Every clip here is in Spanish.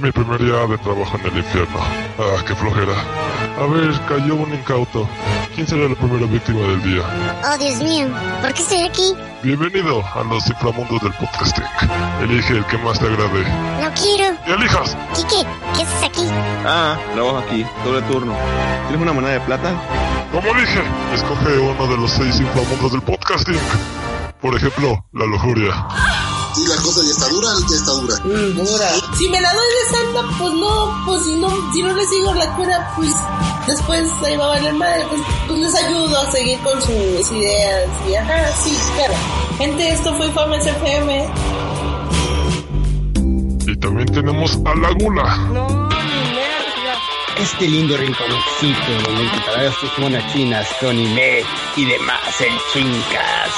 es mi primer día de trabajo en el infierno. Ah, qué flojera. A ver, cayó un incauto. ¿Quién será la primera víctima del día? Oh, Dios mío, ¿por qué estoy aquí? Bienvenido a los inframundos del podcasting. Elige el que más te agrade. No quiero. ¡Y elijas! Quique, ¿qué haces aquí? Ah, trabajo aquí, doble turno. ¿Tienes una moneda de plata? Como dije, escoge uno de los seis inframundos del podcasting. Por ejemplo, la lujuria. Si la cosa ya está dura, ya está dura. Mm, dura. Si me la doy de santa, pues no, pues si no, si no le sigo la cura, pues después ahí va a valer madre, pues, pues les ayudo a seguir con sus ideas y ajá, sí, claro. Gente, esto fue Fames FM. Y también tenemos a la gula. No, ni merda. Este lindo rinconcito donde encontrarás tus monachinas con Imet y demás en chincas.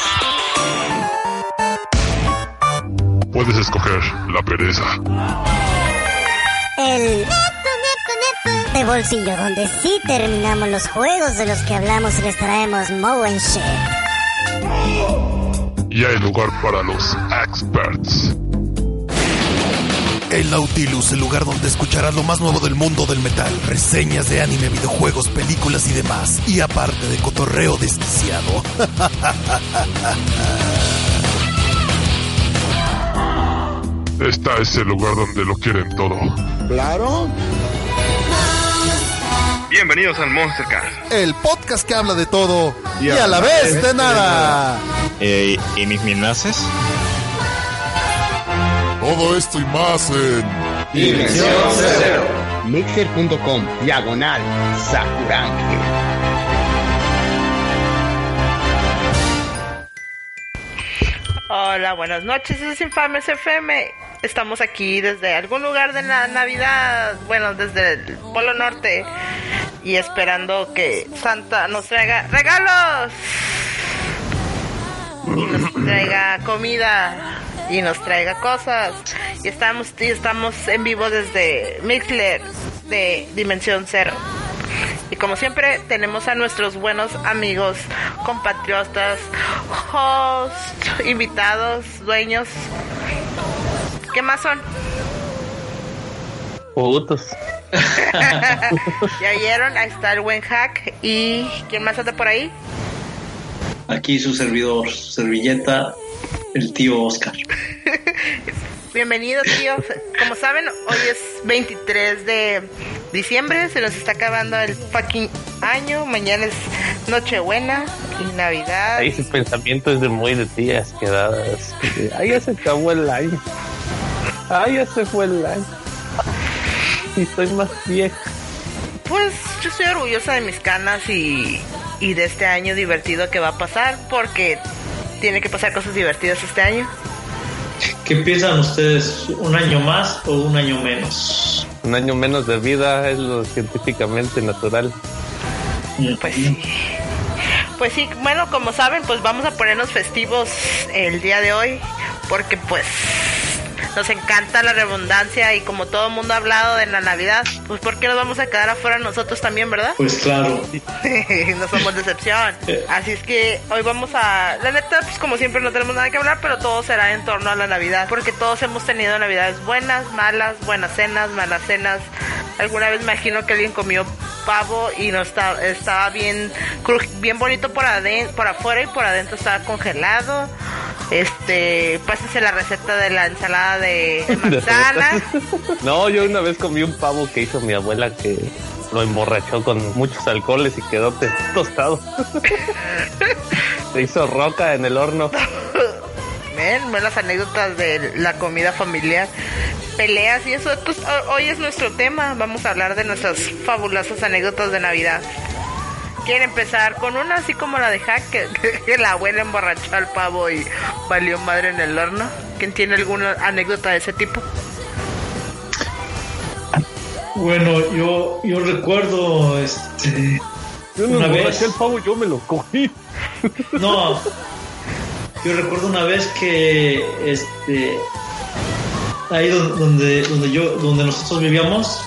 Puedes escoger la pereza. El... De bolsillo, donde sí terminamos los juegos de los que hablamos y les traemos Mo and Shit. Y hay lugar para los experts. El Nautilus, el lugar donde escucharás lo más nuevo del mundo del metal, reseñas de anime, videojuegos, películas y demás. Y aparte de cotorreo desquiciado. Esta es el lugar donde lo quieren todo. Claro. Bienvenidos al Monstercast. El podcast que habla de todo y, Y a la vez de nada. Eh, ¿Y mis minaces? Todo esto y más en Mixer.com, diagonal, Sakuranke. Hola, buenas noches, es Infames FM. Estamos aquí desde algún lugar de la Navidad, bueno, desde el Polo Norte, y esperando que Santa nos traiga regalos, y nos traiga comida, y nos traiga cosas. Y estamos, y estamos en vivo desde Mixler de Dimensión Cero. Y como siempre, tenemos a nuestros buenos amigos, compatriotas, hosts, invitados, dueños. ¿Qué más son? Putos. ya vieron, ahí está el buen hack. ¿Y quién más anda por ahí? Aquí su servidor, su servilleta, el tío Oscar. Bienvenido, tío. Como saben, hoy es 23 de diciembre, se nos está acabando el fucking año. Mañana es Nochebuena y Navidad. Ahí ese pensamiento es de muy de tías quedadas. Ahí ya se acabó el año. Ahí ya se fue el año. Y soy más vieja. Pues yo estoy orgullosa de mis canas y, y de este año divertido que va a pasar porque tiene que pasar cosas divertidas este año. ¿Qué piensan ustedes? ¿Un año más o un año menos? Un año menos de vida es lo científicamente natural. Pues sí. Pues sí, bueno, como saben, pues vamos a ponernos festivos el día de hoy porque pues nos encanta la redundancia y como todo el mundo ha hablado de la Navidad, pues ¿por qué nos vamos a quedar afuera nosotros también, verdad? Pues claro. no somos decepción. Así es que hoy vamos a... La neta, pues como siempre no tenemos nada que hablar, pero todo será en torno a la Navidad. Porque todos hemos tenido Navidades buenas, malas, buenas cenas, malas cenas. Alguna vez me imagino que alguien comió pavo y no estaba, estaba bien, bien bonito por, aden- por afuera y por adentro estaba congelado. Este, pásense la receta de la ensalada de, de manzana. No, yo una vez comí un pavo que hizo mi abuela que lo emborrachó con muchos alcoholes y quedó tostado. Se hizo roca en el horno. Ven, ven las anécdotas de la comida familiar, peleas y eso. Pues, ho- hoy es nuestro tema. Vamos a hablar de nuestras fabulosas anécdotas de Navidad. ¿Quieren empezar con una así como la de Hack? Que, que la abuela emborrachó al pavo y valió madre en el horno. ¿Quién tiene alguna anécdota de ese tipo? Bueno, yo, yo recuerdo, este, Yo no Una vez. emborraché el pavo, yo me lo cogí. no, yo recuerdo una vez que, este, ahí don- donde, donde yo, donde nosotros vivíamos,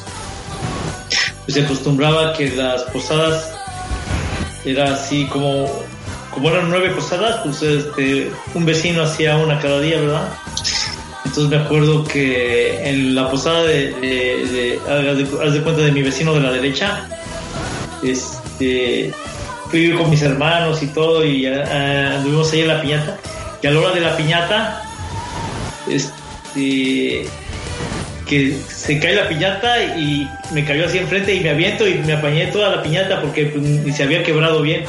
pues se acostumbraba que las posadas era así como, como eran nueve posadas, pues este, un vecino hacía una cada día, ¿verdad? Entonces me acuerdo que en la posada de, haz de, cuenta de mi vecino de la derecha, este, fui con mis hermanos y todo y ah, anduvimos ahí en la piñata. Y a la hora de la piñata, este, que se cae la piñata y me cayó así enfrente y me aviento y me apañé toda la piñata porque pues, se había quebrado bien.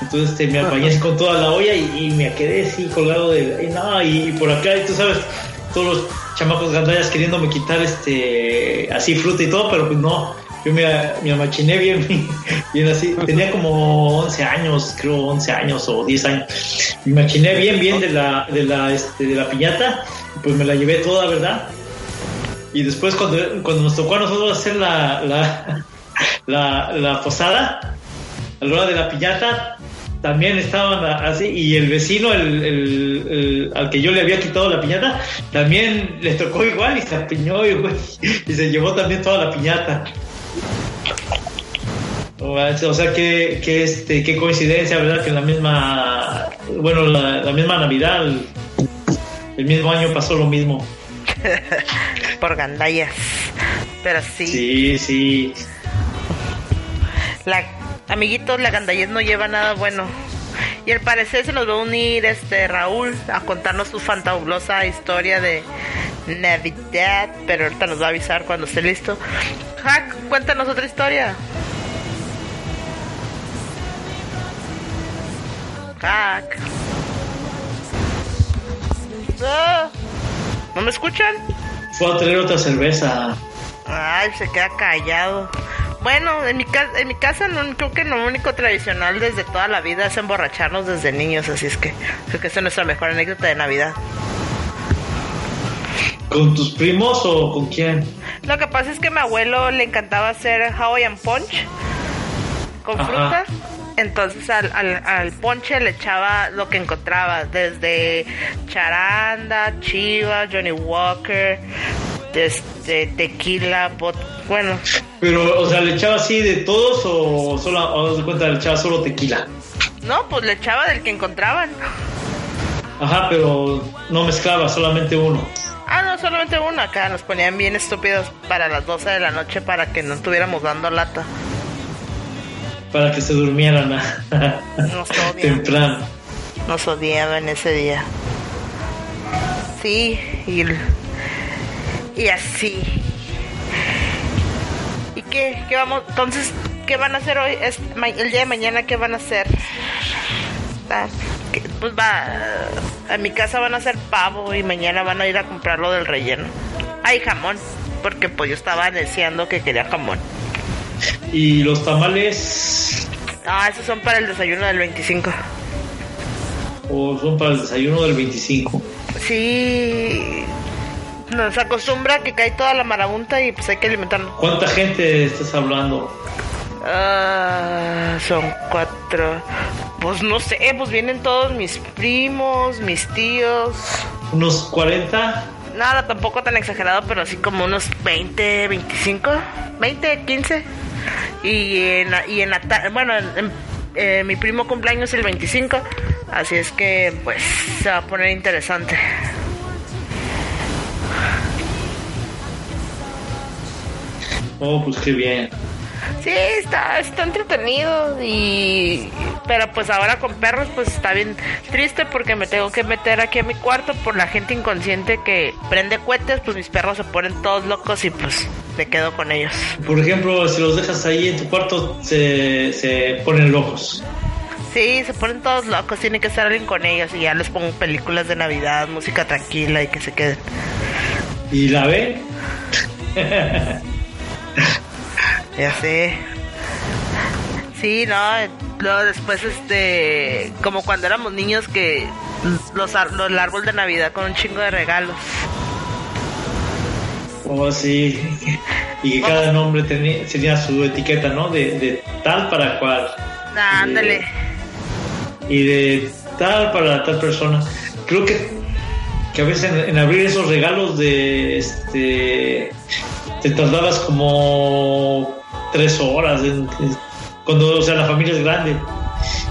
Entonces este, me apañé con toda la olla y, me quedé así colgado de... Y, no, y, por acá, y tú sabes, todos los chamacos gandallas queriéndome quitar este así fruta y todo, pero pues no. Yo me, me amachiné bien, bien así. Tenía como 11 años, creo 11 años o 10 años. Me machiné bien, bien de la, de la, este, de la piñata. Pues me la llevé toda, ¿verdad? Y después cuando, cuando nos tocó a nosotros hacer la, la, la, posada, a la hora de la piñata, también estaban así, y el vecino, el, el- al que yo le había quitado la piñata, también le tocó igual y se apiñó y, se llevó también toda la piñata. O sea, que, que, este, qué coincidencia, ¿verdad? Que en la misma, bueno, la, misma Navidad, el mismo año pasó lo mismo. Por gandallas. Pero sí. Sí, sí. La, amiguitos, la gandallez no lleva nada bueno. Y al parecer se nos va a unir este Raúl a contarnos su fantabulosa historia de Navidad, pero ahorita nos va a avisar cuando esté listo. Hack, cuéntanos otra historia. Hack. Ah, ¿No me escuchan? Fue a traer otra cerveza. Ay, se queda callado. Bueno, en mi, ca- en mi casa no, creo que lo único tradicional desde toda la vida es emborracharnos desde niños, así es que creo que esa es nuestra mejor anécdota de Navidad. ¿Con tus primos o con quién? Lo que pasa es que a mi abuelo le encantaba hacer Hawaiian Punch con Ajá. fruta. Entonces al, al, al ponche le echaba lo que encontraba, desde charanda, chiva, Johnny Walker, este, tequila, bot, bueno, Pero, o sea, ¿le echaba así de todos o solo, o haz de cuenta, le echaba solo tequila? no, pues le echaba del que encontraban. Ajá, pero no mezclaba, solamente uno. Ah, no, solamente uno acá. Nos ponían bien estúpidos para las 12 de la noche para que no estuviéramos dando lata. Para que se durmieran Nos temprano. Nos odiaban ese día. Sí, y, y así. ¿Y qué? ¿Qué vamos? Entonces, ¿qué van a hacer hoy? Es, ma- el día de mañana, ¿qué van a hacer? Ah, que- Pues va, a mi casa van a hacer pavo y mañana van a ir a comprarlo del relleno. Hay jamón, porque pues yo estaba deseando que quería jamón. Y los tamales, Ah, esos son para el desayuno del 25. o son para el desayuno del 25. Sí, nos acostumbra que cae toda la marabunta y pues hay que alimentarnos. ¿Cuánta gente estás hablando? Ah, son cuatro. Pues no sé, pues vienen todos mis primos, mis tíos. ¿Unos 40? Nada, tampoco tan exagerado, pero así como unos 20, 25, 20, 15. Y en, la- y en la bueno, en- en- eh, mi primo cumpleaños el 25, así es que pues se va a poner interesante. Oh, pues qué bien. Sí, está, está entretenido y... Pero pues ahora con perros pues está bien triste porque me tengo que meter aquí a mi cuarto por la gente inconsciente que prende cohetes, pues mis perros se ponen todos locos y pues me quedo con ellos. Por ejemplo, si los dejas ahí en tu cuarto, se, se ponen locos. Sí, se ponen todos locos, tiene que estar alguien con ellos y ya les pongo películas de Navidad, música tranquila y que se queden. ¿Y la ven? Ya sé. Sí, no, luego después este, como cuando éramos niños que los, los el árbol de Navidad con un chingo de regalos. Oh, sí. Y que cada nombre tenía, tenía su etiqueta, ¿no? De, de tal para cual. Ah, ándale. Y de tal para tal persona. Creo que, que a veces en, en abrir esos regalos de este te tardabas como tres horas en- en- cuando o sea la familia es grande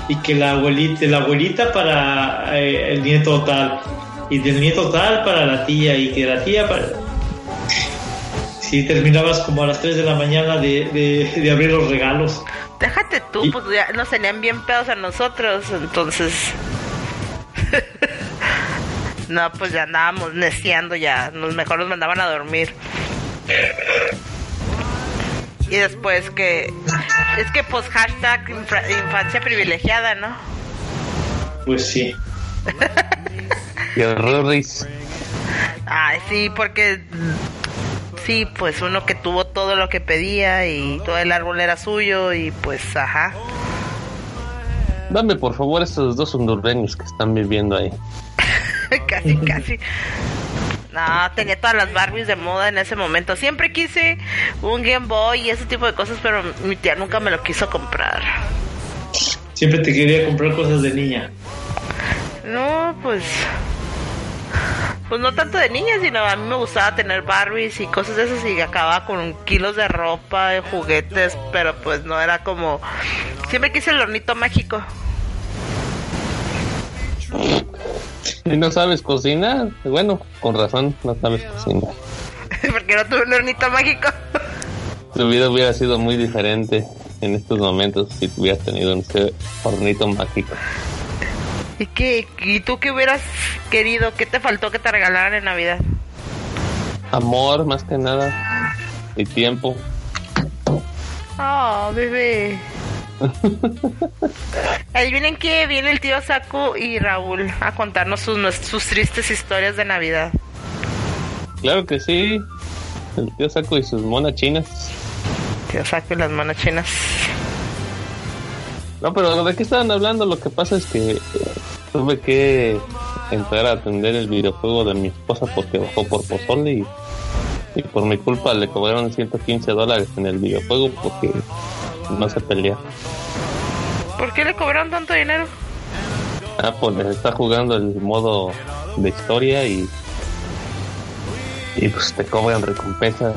y que la abuelita la abuelita para eh, el nieto tal y del nieto tal para la tía y que la tía para... Si terminabas como a las 3 de la mañana de, de, de abrir los regalos. Déjate tú, Y- pues ya nos tenían bien pedos a nosotros, entonces. no, pues ya andábamos neciando ya. Nos mejor nos mandaban a dormir. Y después que. Es que pues hashtag infra- infancia privilegiada, ¿no? Pues sí. Y horrores. Ay, sí, porque. Sí, pues uno que tuvo todo lo que pedía y todo el árbol era suyo y pues, ajá. Dame por favor estos dos hondureños que están viviendo ahí. casi, casi. No, tenía todas las Barbies de moda en ese momento. Siempre quise un Game Boy y ese tipo de cosas, pero mi tía nunca me lo quiso comprar. Siempre te quería comprar cosas de niña. No, pues. Pues no tanto de niña, sino a mí me gustaba tener Barbies y cosas de esas y acababa con kilos de ropa, de juguetes, pero pues no era como. Siempre quise el hornito mágico. ¿Y no sabes cocinar? Bueno, con razón, no sabes cocinar. Porque no tuve un hornito mágico. Tu vida hubiera sido muy diferente en estos momentos si hubieras tenido ese hornito mágico. ¿Y qué? ¿Y tú qué hubieras querido? ¿Qué te faltó que te regalaran en Navidad? Amor, más que nada. Y tiempo. Oh, bebé. Adivinen que viene el tío Saku y Raúl a contarnos sus, sus tristes historias de Navidad. Claro que sí. El tío Saco y sus monas chinas. Tío Saku y las manos chinas. No, pero ¿de qué estaban hablando? Lo que pasa es que eh, tuve que entrar a atender el videojuego de mi esposa porque bajó por pozole y, y por mi culpa le cobraron 115 dólares en el videojuego porque no se pelea. ¿Por qué le cobraron tanto dinero? Ah, pues está jugando el modo de historia y y pues te cobran recompensa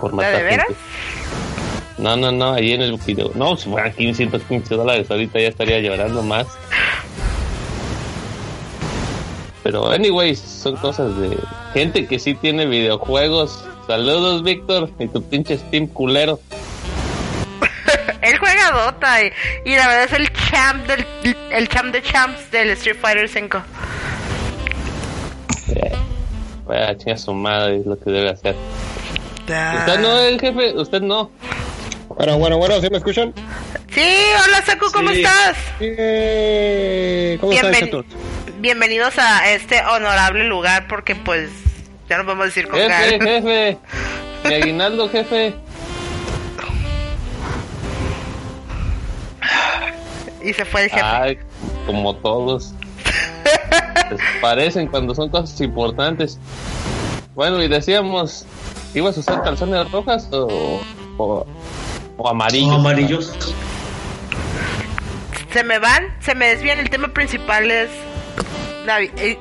por ¿De matar veras? gente. No, no, no, ahí en el video. No, si fueran 515 dólares, ahorita ya estaría llorando más. Pero, anyways, son cosas de gente que sí tiene videojuegos. Saludos, Víctor, y tu pinche Steam culero. Y, y la verdad es el champ del el champ de champs del Street Fighter 5. Eh, vaya, chinga su madre, es lo que debe hacer. Usted no, el jefe, usted no. Bueno, bueno, bueno, ¿sí me escuchan? Sí, hola Saku, ¿cómo Sí. estás? Eh. Bienvenidos a este honorable lugar porque pues ya no podemos decir con Jefe, gal. jefe. Mi aguinaldo, jefe. Y se fue el jefe. Ay, como todos. Desaparecen cuando son cosas importantes. Bueno, y decíamos, ¿ibas a usar calzones rojas o, o, o amarillos? Son amarillos. Se me van, se me desvían. El tema principal es Navi- eh,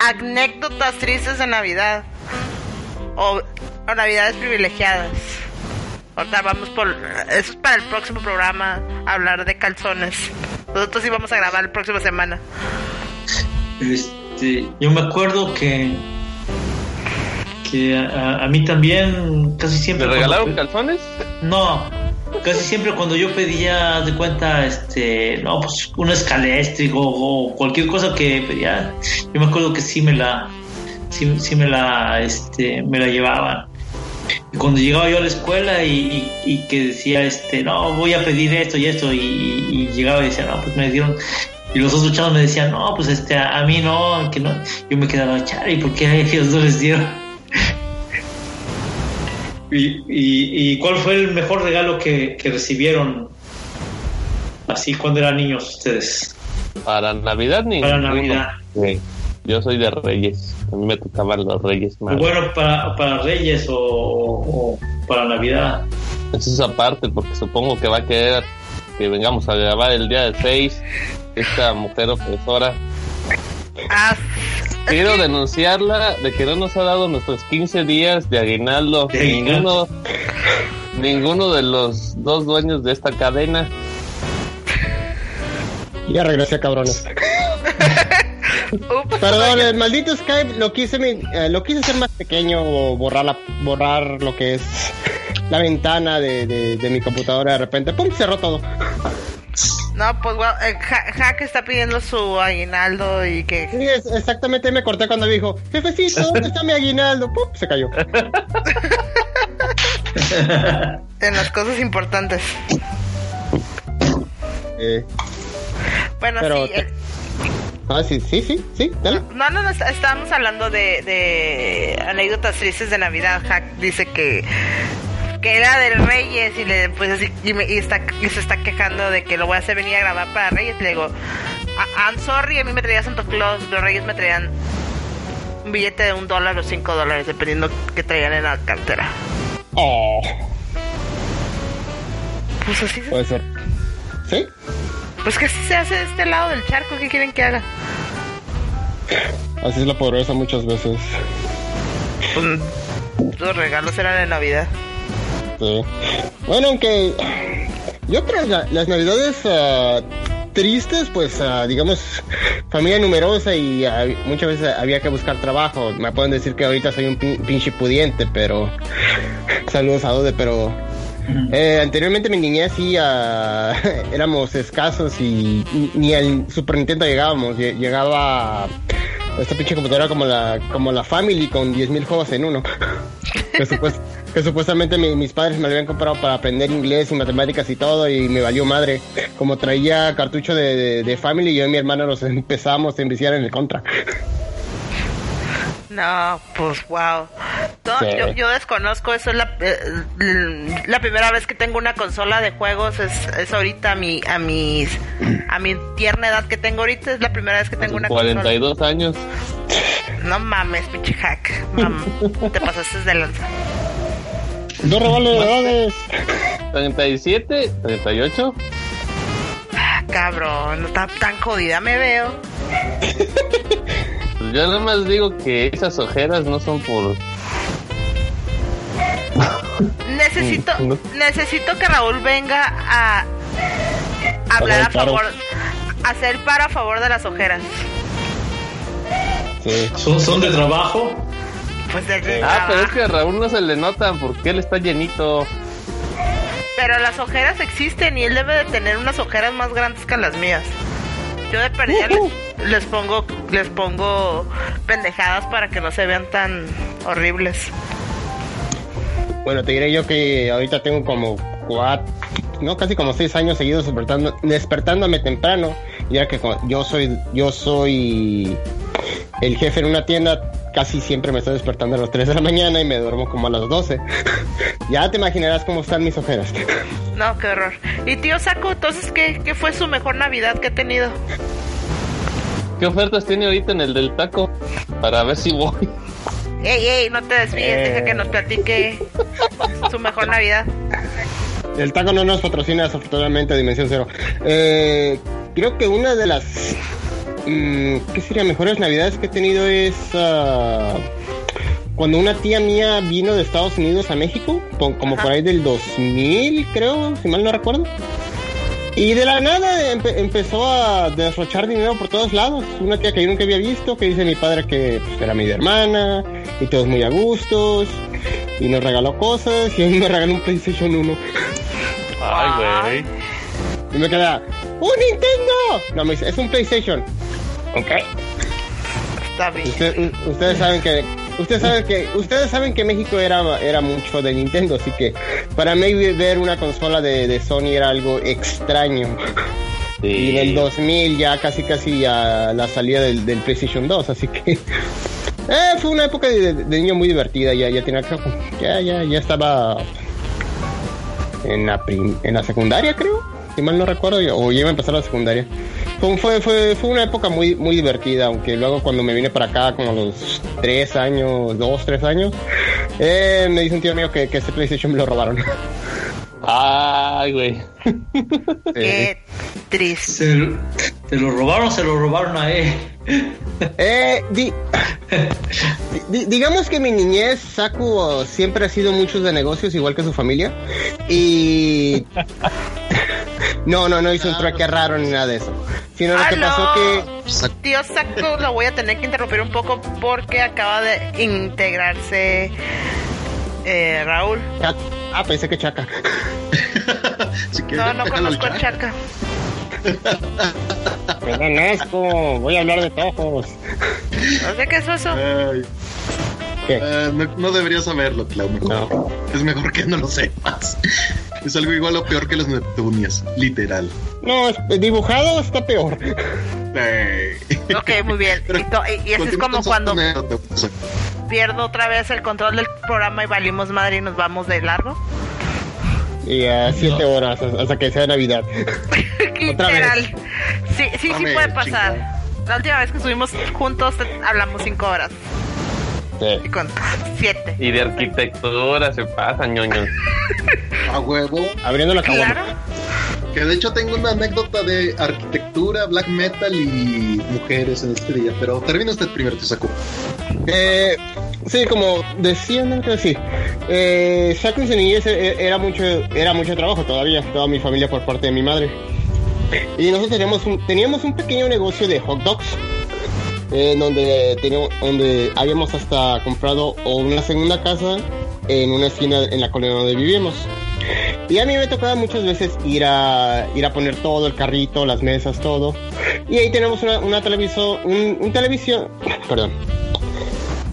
anécdotas tristes de Navidad. O, o Navidades privilegiadas. Ahorita vamos por... Eso es para el próximo programa, hablar de calzones. Nosotros sí vamos a grabar la próxima semana. Este, yo me acuerdo que que a, a mí también casi siempre ¿Le cuando regalaron pe- calzones? no casi siempre cuando yo pedía de cuenta este no pues un escaléstrico o cualquier cosa que pedía yo me acuerdo que sí me la sí, sí me la este me la llevaban cuando llegaba yo a la escuela y, y- y que decía este no voy a pedir esto y esto y, llegaba y decía no pues me dieron y los otros chavos me decían no pues este a, mí no que no yo me quedaba char y por qué a ellos no les dieron y, y, y cuál fue el mejor regalo que, que recibieron así cuando eran niños ustedes Para Navidad ni Para. Navidad. Sí. Yo soy de Reyes. A mí me tocaban los Reyes más. bueno para, para Reyes o, o para Navidad Eso es aparte, porque supongo que va a querer que vengamos a grabar el día del 6. Esta mujer opresora. Ah, Quiero denunciarla de que no nos ha dado nuestros 15 días de aguinaldo. De aguinaldo. Ninguno, ninguno de los dos dueños de esta cadena. Ya regresé, cabrones. Perdón, el maldito Skype lo quise, mi- eh, lo quise hacer más pequeño o borrar, la, borrar lo que es la ventana de, de, de mi computadora de repente. ¡Pum! Cerró todo. No, pues bueno, el Ha- Hack está pidiendo su aguinaldo y que... Sí, es- exactamente me corté cuando dijo, jefecito, ¿dónde está mi aguinaldo? ¡Pum! Se cayó. En las cosas importantes. Eh, Bueno, Pero sí. te- el- ah, sí, sí, sí, sí, dale. No, no, no, est- estábamos hablando de, de anécdotas tristes de Navidad. Hack dice que que era del Reyes y le pues así y, me- y está y se está quejando de que lo voy a hacer venir a grabar para Reyes. Le digo, "Ah, I'm sorry, a mí me traía Santa Claus, los Reyes me traían un billete de un dólar o cinco dólares, dependiendo que traían en la cartera. Oh, Pues así, se- puede ser. ¿Sí? Pues que así se hace de este lado del charco. ¿Qué quieren que haga? Así es la pobreza muchas veces. Pues, los regalos eran de Navidad. Sí. Bueno, aunque yo creo que la- las navidades ah, tristes, pues ah, digamos, familia numerosa y muchas veces había que buscar trabajo. Me pueden decir que ahorita soy un pin- pinche pudiente, pero saludos a Ode, pero eh, anteriormente mi niñez sí ah, éramos escasos y ni- al Super Nintendo llegábamos. Lle- Llegaba esta pinche computadora como la como la Family con 10.000 juegos en uno. que, supues- que supuestamente mi- mis padres me lo habían comprado para aprender inglés y matemáticas y todo y me valió madre. Como traía cartucho de, de- de Family, yo y mi hermano nos empezamos a enviciar en el contra. No, pues wow. No, Sí. yo, yo desconozco, eso es la, eh, l- la primera vez que tengo una consola de juegos, es, es ahorita a mi, a mis, a mi tierna edad que tengo ahorita, es la primera vez que tengo una 42 años. consola. No mames, pinche hack. Mam, te pasaste de lanza. Dos regalos de edades. 37, 38. Ah, cabrón, no está tan jodida me veo. Pues yo nada más digo que esas ojeras no son por. Necesito, No. necesito que Raúl venga a hablar a favor, hacer paro a favor de las ojeras. Sí. ¿Son, son de trabajo? Pues de Ah, pero es que a Raúl no se le notan porque él está llenito. Pero las ojeras existen y él debe de tener unas ojeras más grandes que las mías. Yo de perdida les, les pongo les pongo pendejadas para que no se vean tan horribles. Bueno, te diré yo que ahorita tengo como cuatro, no, casi como seis años seguidos despertando, despertándome temprano, ya que yo soy, yo soy el jefe en una tienda, casi siempre me estoy despertando a las 3 de la mañana y me duermo como a las 12. ya te imaginarás cómo están mis ojeras. No, qué horror. Y tío Saco, entonces, ¿qué, qué fue su mejor Navidad que ha tenido? ¿Qué ofertas tiene ahorita en el del taco? Para ver si voy. Ey, ey, no te desvíes, deja que nos platique su mejor Navidad. El taco no nos patrocina desafortunadamente Dimensión Cero. Eh, creo que una de las mm, ¿qué sería mejores navidades que he tenido es ah, cuando una tía mía vino de Estados Unidos a México, como por ahí del 2000 creo, si mal no recuerdo. Y de la nada empe- empezó a derrochar dinero por todos lados. Una tía que yo nunca había visto, que dice mi padre que pues, era mi hermana, y todos muy a gustos, y nos regaló cosas, y a mí me regaló un PlayStation 1. Ay, güey. Y me queda, ¡un Nintendo! No, me dice, es un PlayStation. Ok. Está bien. Usted- u- ustedes saben que ustedes saben que ustedes saben que México era era mucho de Nintendo, así que para mí ver una consola de, de Sony era algo extraño. Y en el 2000 ya casi casi a la salida del, del PlayStation 2, así que eh, fue una época de, de niño muy divertida, ya ya tenía ya ya ya estaba en la prim- en la secundaria creo, si mal no recuerdo, o ya iba a empezar la secundaria. Fue, fue, fue, fue una época muy, muy divertida, aunque luego cuando me vine para acá, como a los tres años, dos, tres años, eh, me dice un tío mío que, que ese PlayStation me lo robaron. Ay, güey. Qué triste. ¿Se, lo- ¿Te lo robaron o se lo robaron a él? Eh, di- di- digamos que mi niñez, Saku siempre ha sido muchos de negocios, igual que su familia. Y. No, no, no hizo un trueque raro ni nada de eso. Sino lo que pasó que... Tío Saco, lo voy a tener que interrumpir un poco porque acaba de integrarse eh, Raúl. Ah, pensé que Chaca. Si No, no conozco a. Chaca. Perdón, asco, voy a hablar de tojos. No sé qué es eso. Ay. ¿Qué? Eh, no, no deberías saberlo, Clau. mejor. No. Es mejor que no lo sepas. Es algo igual o peor que las Neptunias, literal. No, es- dibujado está peor. Eh, Ok, muy bien. Y, to- y- y así es como cuando pierdo otra vez el control del programa y valimos madre y nos vamos de largo. Y a siete horas hasta que sea Navidad. Otra. Literal. Sí, sí, sí Dame, puede pasar. chingada. La última vez que estuvimos juntos hablamos cinco horas. Sí. Y con siete. Y de arquitectura se pasa, ñoño. A huevo. Abriendo la. Claro. Que de hecho tengo una anécdota de arquitectura, black metal y mujeres en este día. Pero termina usted primero, te saco. Eh, sí, como decían antes, sí. Eh, Saco niñez eh, era mucho, era mucho trabajo todavía, toda mi familia por parte de mi madre. Y nosotros teníamos un, teníamos un pequeño negocio de hot dogs. Eh, donde teníamos, donde habíamos hasta comprado una segunda casa en una esquina en la colonia donde vivíamos. Y a mí me tocaba muchas veces ir a ir a poner todo, el carrito, las mesas, todo. Y ahí tenemos una, una un, televisión, perdón,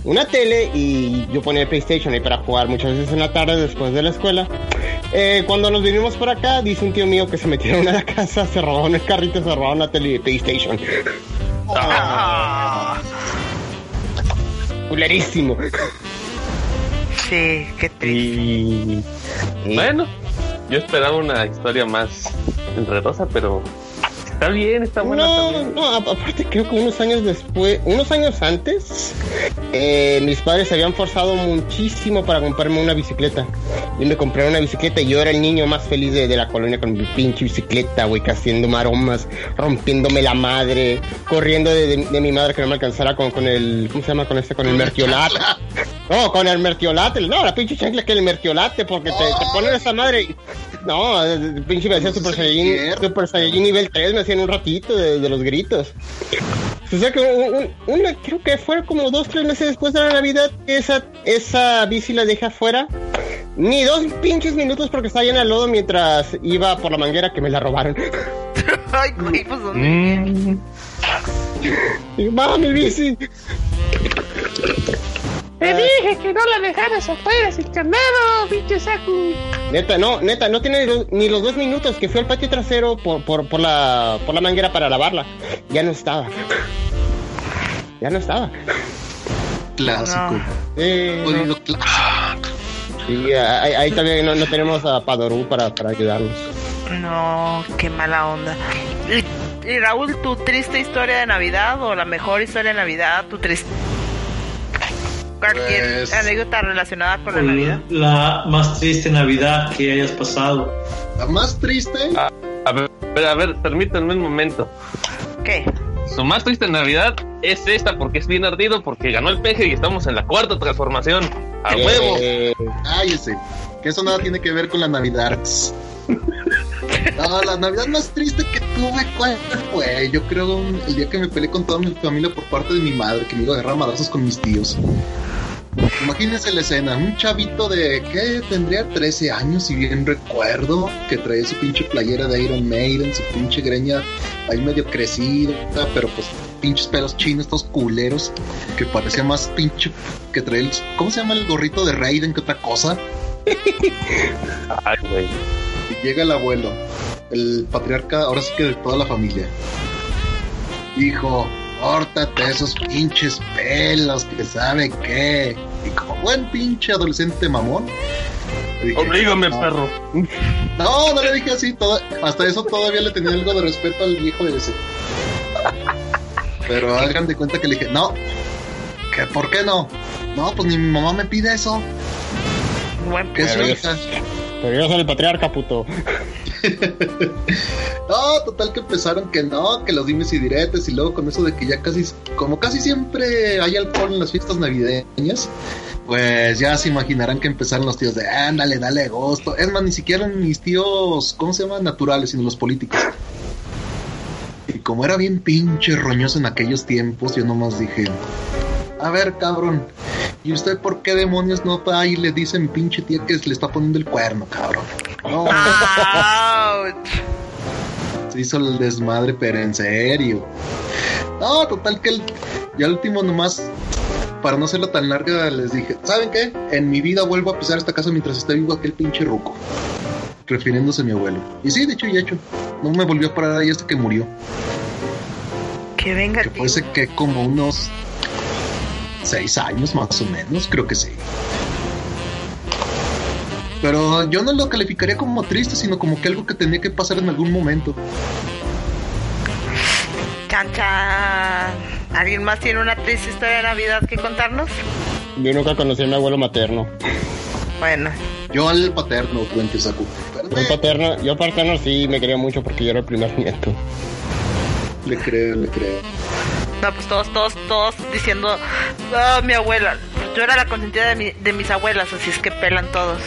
una tele y yo ponía PlayStation ahí para jugar muchas veces en la tarde después de la escuela. Eh, cuando nos vinimos por acá, dice un tío mío que se metieron a la casa, se robaron el carrito, se robaron la tele de PlayStation. Ah, Culerísimo. sí, qué triste. Y bueno, yo esperaba una historia más enredosa, pero está bien, está buena No, también. no, aparte creo que unos años después, unos años antes, eh, mis padres se habían forzado muchísimo para comprarme una bicicleta. Y me compraron una bicicleta y yo era el niño más feliz de, de la colonia con mi pinche bicicleta, güey, que haciendo maromas, rompiéndome la madre, corriendo de, de- de mi madre que no me alcanzara con, con el, ¿cómo se llama? Con este, con el mertiolate. No, con el mertiolate, no, la pinche chancla que el mertiolate, porque te, te ponen esa madre y... No, el pinche me hacía Super Saiyajin, Super Saiyajin nivel 3, me hacían un ratito de, de los gritos. O sea que un- un- una, creo que fue como dos, tres meses después de la Navidad, esa, esa bici la dejé afuera. Ni dos pinches minutos porque estaba llena de lodo mientras iba por la manguera que me la robaron. Ay, güey, pues ¿dónde? Mm, mi bici. Te dije que no la dejaras afuera sin candado, pinche Saku. Neta, no, neta, no tiene ni los, dos minutos que fui al patio trasero por, por, por, la, por la manguera para lavarla. Ya no estaba. Ya no estaba. Clásico. Eh, clásico. sí, ahí, ahí también no, no tenemos a Padorú para, para ayudarnos. No, qué mala onda. Y, y Raúl, tu triste historia de Navidad o la mejor historia de Navidad, tu triste. Cualquier Pues- anécdota relacionada con la Navidad. La más triste Navidad que hayas pasado. La más triste. a ver, a ver, permítanme un momento. ¿Qué? Su más triste Navidad es esta porque es bien ardido, porque ganó el peje y estamos en la cuarta transformación. ¡A Eh, huevo! Cállese. Que eso nada tiene que ver con la Navidad. No, la Navidad más triste que tuve, ¿cuál fue? Yo creo el día que me peleé con toda mi familia por parte de mi madre, que me iba a agarrar madrazos con mis tíos. Imagínense la escena, un chavito de que tendría 13 años, si bien recuerdo, que traía su pinche playera de Iron Maiden, su pinche greña ahí medio crecida, pero pues pinches pelos chinos, estos culeros, que parecía más pinche que traía el, ¿cómo se llama el gorrito de Raiden que otra cosa? Ay, güey. Llega el abuelo, el patriarca, ahora sí que de toda la familia. Hijo, córtate esos pinches pelos, que sabe qué. Y como buen pinche adolescente mamón. dije, Oblígame, "No". perro. No, no le dije así, todo- hasta eso todavía le tenía algo de respeto al viejo ese. Pero hagan de cuenta que le dije, no, ¿qué, ¿por qué no? No, pues ni mi mamá me pide eso. Buen ¿Qué es su hija? Pero yo soy el patriarca, puto. No, total que empezaron que no, que los dimes y diretes y luego con eso de que ya casi, como casi siempre hay alcohol en las fiestas navideñas, pues ya se imaginarán que empezaron los tíos de ándale, dale gusto. Es más, ni siquiera mis tíos, ¿cómo se llaman? Naturales, sino los políticos. Y como era bien pinche roñoso en aquellos tiempos, yo nomás dije, a ver, cabrón, ¿y usted por qué demonios no va y le dicen pinche tía que le está poniendo el cuerno, cabrón? No, se hizo el desmadre, pero en serio. No, total que el, ya al último nomás, para no hacerla tan larga, les dije, ¿saben qué? En mi vida vuelvo a pisar esta casa mientras esté vivo aquel pinche ruco. Refiriéndose a mi abuelo. Y sí, de hecho y hecho. No me volvió a parar ahí hasta que murió. Que venga. Que fuese que como unos seis años más o menos, creo que sí. Pero yo no lo calificaría como triste, sino como que algo que tenía que pasar en algún momento. Chan, chan. ¿Alguien más tiene una triste historia de Navidad que contarnos? Yo nunca conocí a mi abuelo materno. Bueno. Yo al paterno, cuente Saku. Yo paterno, yo paterno sí me quería mucho porque yo era el primer nieto. Le creo, le creo. No, pues todos, todos, todos diciendo, ah, mi abuela. Yo era la consentida de, mi, de mis abuelas, así es que pelan todos.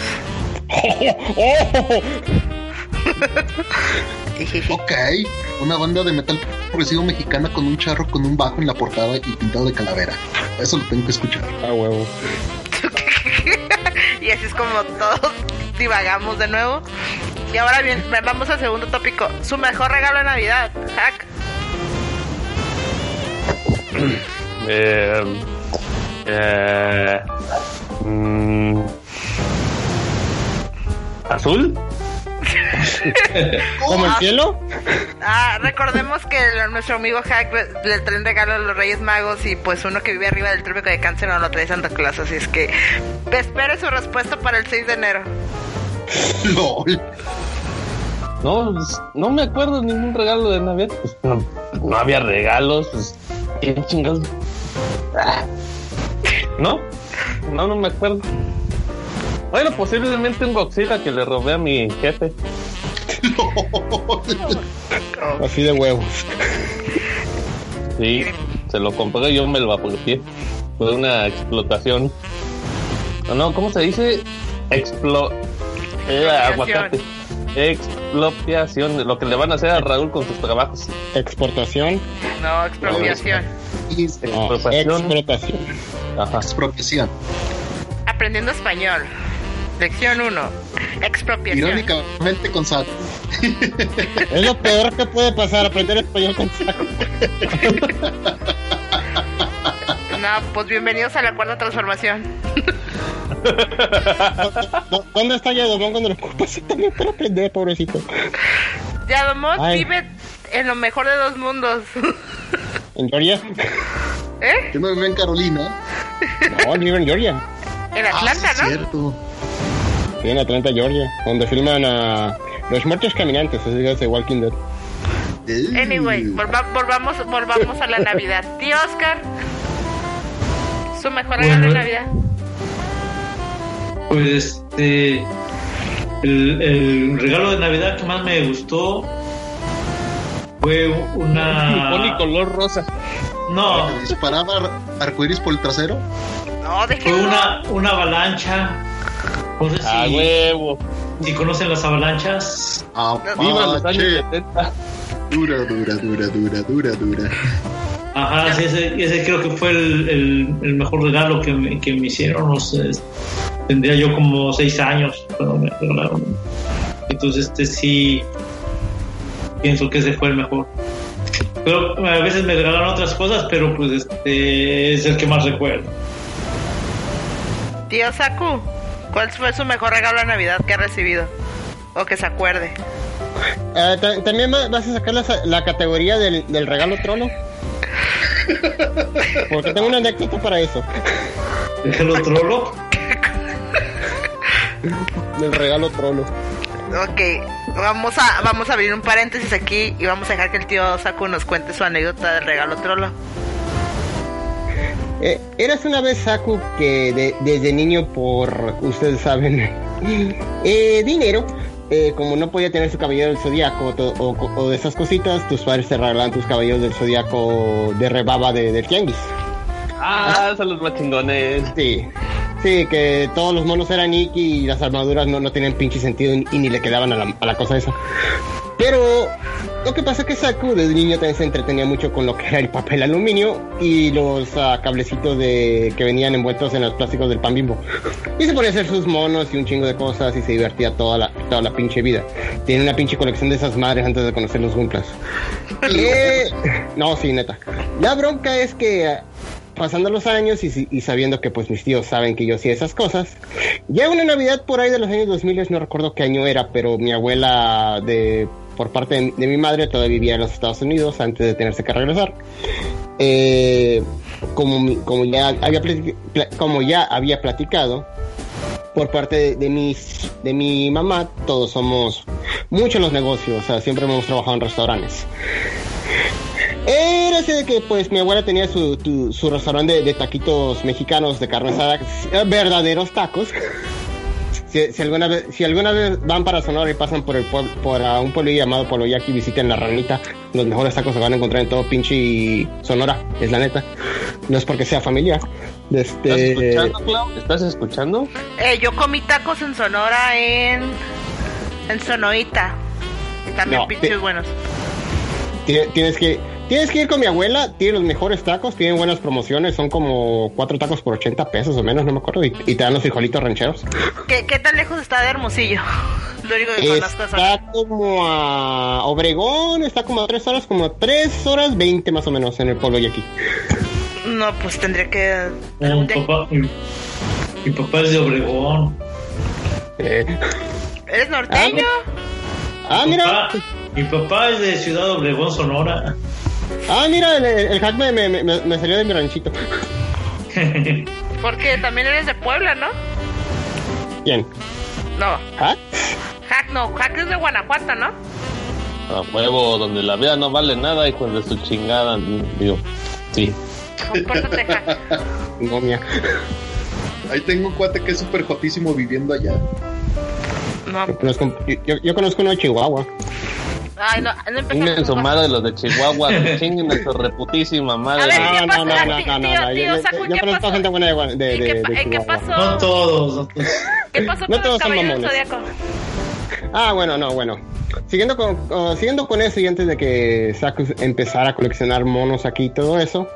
ok, una banda de metal progresivo mexicana con un charro con un bajo en la portada y pintado de calavera. Eso lo tengo que escuchar. A huevo. y así es como todos divagamos de nuevo. Y ahora bien, vamos al segundo tópico. Su mejor regalo de Navidad, Hack. eh, eh, mm, ¿Azul? ¿Como el cielo? Ah, recordemos que nuestro amigo Hack le traen regalo a los Reyes Magos y pues uno que vive arriba del trópico de cáncer no lo trae Santa Claus, así es que espere su respuesta para el 6 de enero. LOL. No, pues, no me acuerdo de ningún regalo de Navidad. Pues, no, no había regalos. Pues, ¿Qué chingados? Ah. No, no, no me acuerdo. Bueno, posiblemente un Godzilla que le robé a mi jefe. Así de huevos. Sí, se lo compré yo me lo apropié. Fue una explotación. No, no, ¿cómo se dice? Explo... Eh, aguacate. Expropiación, lo que le van a hacer a Raúl con sus trabajos. Exportación. No, expropiación. Expropiación. Explotación. Ajá. Expropiación. Aprendiendo español. Lección 1. Expropiación. Irónicamente con Saku. Es lo peor que puede pasar, aprender español con Saku. No, pues bienvenidos a la cuarta transformación. ¿Dónde está Yadomón cuando lo ocupas? También para aprender, pobrecito. Yadomón Ay. vive en lo mejor de dos mundos. ¿En Georgia? ¿Eh? Yo no vivo en Carolina. No, él vive en Georgia. En Atlanta, ah, sí, ¿no? cierto. Sí, en Atlanta, Georgia. Donde filman a Los Muertos Caminantes, así que hace Walking Dead. Anyway, volva- volvamos, volvamos a la Navidad. Tío Oscar, su mejor regalo de. Navidad. Pues este. El, el regalo de Navidad que más me gustó fue una. Poli color rosa. No, ¿Te disparaba ar- arcoiris por el trasero? No, fue una, una avalancha. No sé A si, huevo. si conocen las avalanchas. Viva los años Apache. 70. Dura, dura, dura, dura, dura, dura. Ajá, sí, ese, ese creo que fue el, el- el mejor regalo que me, que me hicieron. No sé, tendría yo como seis años cuando me regalaron. Entonces, este sí, pienso que ese fue el mejor. Pero a veces me regalaron otras cosas, pero pues este es el que más recuerdo. Tío Saku, ¿cuál fue su mejor regalo de Navidad que ha recibido? O que se acuerde. Ah, ta- ¿También va- vas a sacar la, la categoría del, del regalo trolo? Porque tengo una anécdota para eso. ¿Regalo trolo? Del regalo trolo. Ok, vamos a, vamos a abrir un paréntesis aquí y vamos a dejar que el tío Saku nos cuente su anécdota del regalo trolo. Eh, eras una vez Saku que de- desde niño por, ustedes saben, eh, dinero, eh, como no podía tener su caballero del zodiaco o de esas cositas, tus padres te regalaban tus caballeros del zodiaco de rebaba de, del tianguis. Ah, son los más chingones. Sí, Sí, que todos los monos eran Iki y las armaduras no, no tenían pinche sentido y ni le quedaban a la, a la cosa esa. Pero lo que pasa es que Saku desde niño también se entretenía mucho con lo que era el papel aluminio y los ah, cablecitos de que venían envueltos en los plásticos del pan bimbo. Y se ponía a hacer sus monos y un chingo de cosas y se divertía toda la, toda la pinche vida. Tiene una pinche colección de esas madres antes de conocer los Gumplas. Eh, no, sí, neta. La bronca es que pasando los años y, sabiendo que pues mis tíos saben que yo hacía esas cosas, ya una Navidad por ahí de los años 2000, no recuerdo qué año era, pero mi abuela de por parte de, mi madre todavía vivía en los Estados Unidos antes de tenerse que regresar. Eh, como, ya había platicado, por parte de, de mis de mi mamá, todos somos muchos los negocios, o sea, siempre hemos trabajado en restaurantes. Era así de que pues mi abuela tenía su, tu- su restaurante de, de taquitos mexicanos de carne asada, eh, verdaderos tacos. Si, si alguna vez, si alguna vez van para Sonora y pasan por el pueblo, por un pueblo llamado Poloyaki, visiten la ranita. Los mejores tacos se van a encontrar en todo pinche Sonora, es la neta. No es porque sea familiar. ¿Estás Este, escuchando, Clau? ¿Estás escuchando? Eh, yo comí tacos en Sonora en. En Sonoita. Y también No, pinches buenos. Tie- Tienes que, tienes que ir con mi abuela, tiene los mejores tacos, tienen buenas promociones, son como cuatro tacos por 80 pesos o menos, no me acuerdo, y, y te dan los frijolitos rancheros. ¿Qué, qué tan lejos está de Hermosillo? Lo único que Está como a Obregón, está como a tres horas, como a tres horas 20 más o menos en el pueblo y aquí. No, pues tendría que. No, mi, papá, mi, mi papá es de Obregón. ¿Eres norteño? Ah, Mi mira. papá- mi papá es de Ciudad Obregón, Sonora. Ah, mira, el, el, hack me, me, me- me salió de mi ranchito. Porque también eres de Puebla, ¿no? Bien. No. ¿Hack? Hack no, Hack es de Guanajuato, ¿no? A huevo, donde la vida no vale nada, hijos de su chingada. Digo, sí. Compórtate, Hack. Momia. Ahí tengo un cuate que es súper jotísimo viviendo allá. No. Yo conozco, yo, yo- yo conozco uno de Chihuahua. Ay, no, no Chinguen su madre los de Chihuahua, chinguen a su reputísima madre. Ver, ¿qué No, no, no, no, no, no, no, Yo, yo- yo ¿qué conozco gente buena de, de, de, de qué Chihuahua. pasó? No todos. ¿Qué pasó No con los caballeros mamones. zodiaco? Ah, bueno, no, bueno. Siguiendo con, uh, siguiendo con eso y antes de que Saku empezara a coleccionar monos aquí y todo eso,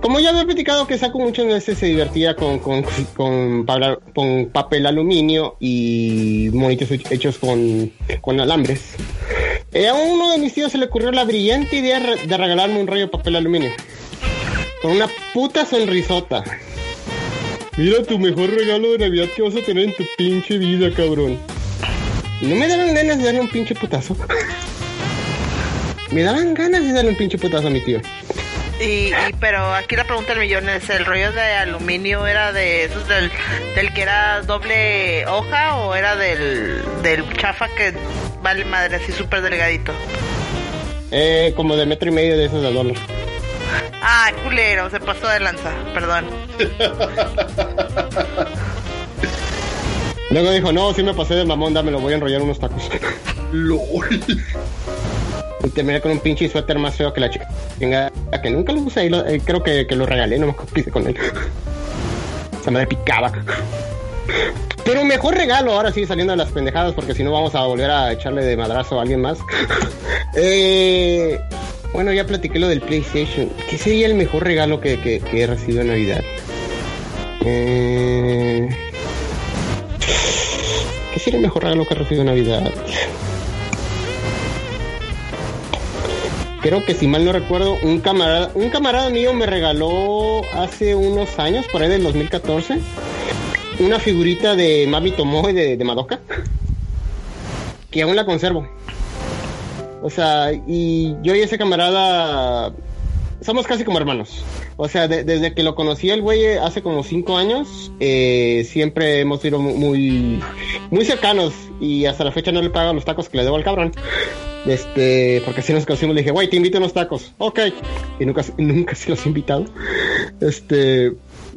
como ya había platicado que Saku muchas veces se divertía con, con, con, con papel aluminio y monitos hechos con, con alambres, eh, a uno de mis tíos se le ocurrió la brillante idea de regalarme un rollo de papel aluminio. Con una puta sonrisota. Mira tu mejor regalo de Navidad que vas a tener en tu pinche vida, cabrón. No me daban ganas de darle un pinche putazo. Me daban ganas de darle un pinche putazo a mi tío. Y, y- pero aquí la pregunta del millón es, ¿el rollo de aluminio era de esos del, del que era doble hoja o era del, del chafa que vale madre así súper delgadito? Eh, como de metro y medio de esos de dólar. Ah, culero, se pasó de lanza, perdón. Luego dijo, no, si me pasé de mamón, dame, lo voy a enrollar unos tacos. LOL. Y terminé con un pinche suéter más feo que la chica. que nunca lo usé y lo- eh, creo que, que lo regalé, no me hice con él. Esa madre picaba. Pero mejor regalo, ahora sí, saliendo de las pendejadas, porque si no vamos a volver a echarle de madrazo a alguien más. Eh, bueno, ya platiqué lo del PlayStation. ¿Qué sería el mejor regalo que, que- que he recibido en Navidad? Eh, ¿Qué sería el mejor regalo que he recibido en Navidad? Creo que si mal no recuerdo, un camarada, un camarada mío me regaló hace unos años, por ahí del 2014, una figurita de Mami Tomoe de, de Madoka, que aún la conservo. O sea, y yo y ese camarada somos casi como hermanos. O sea, de- desde que lo conocí el güey eh, hace como cinco años, eh, siempre hemos sido mu- muy, muy cercanos y hasta la fecha no le pago los tacos que le debo al cabrón. Este, porque si nos conocimos le dije, güey, te invito a unos tacos. Ok. Y nunca, nunca se los he invitado. Este,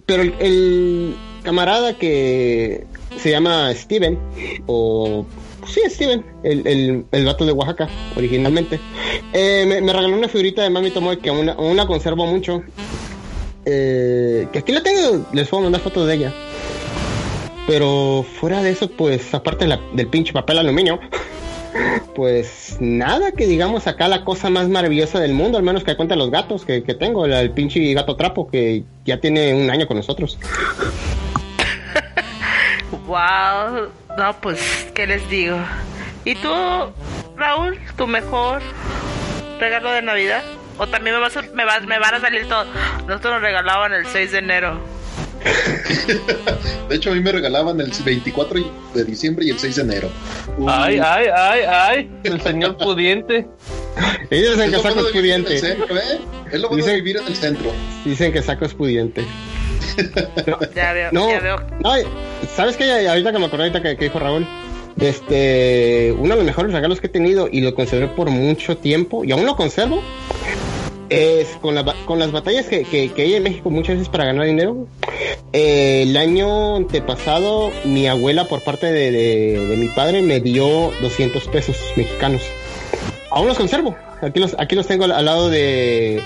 pero el, camarada que se llama Steven, o sí, Steven, el, el, el vato de Oaxaca, originalmente, eh, me, regaló una figurita de Mami Tomoe que aún, aún la conservo mucho. Eh, que aquí la tengo, les puedo mandar fotos de ella. Pero fuera de eso, pues aparte del pinche papel aluminio, pues nada que digamos acá la cosa más maravillosa del mundo, al menos que cuenta los gatos que, que tengo, el, pinche gato trapo que ya tiene un año con nosotros. Wow. No, pues, ¿qué les digo? ¿Y tú, Raúl, tu mejor regalo de Navidad? ¿O también me, vas a- me, vas- me van a salir todos? Nosotros nos regalaban el 6 de enero. De hecho, a mí me regalaban el 24 de diciembre y el 6 de enero. Ay, ay, ay, ay, el señor pudiente. Ellos dicen Es que saco bueno es de vivir en el pudiente. centro, ¿eh? Es lo bueno de vivir en el centro. Dicen que saco es pudiente. Ya veo, No, ya veo. no, ¿sabes qué? Ahorita que me acordé ahorita que, que dijo Raúl, este, uno de los mejores regalos que he tenido y lo conservé por mucho tiempo y aún lo conservo es con, la con las batallas que, que, que hay en México muchas veces para ganar dinero. Eh, el año antepasado mi abuela por parte de, de- de mi padre me dio 200 pesos mexicanos. Aún los conservo. Aquí los, aquí los tengo al, al lado de...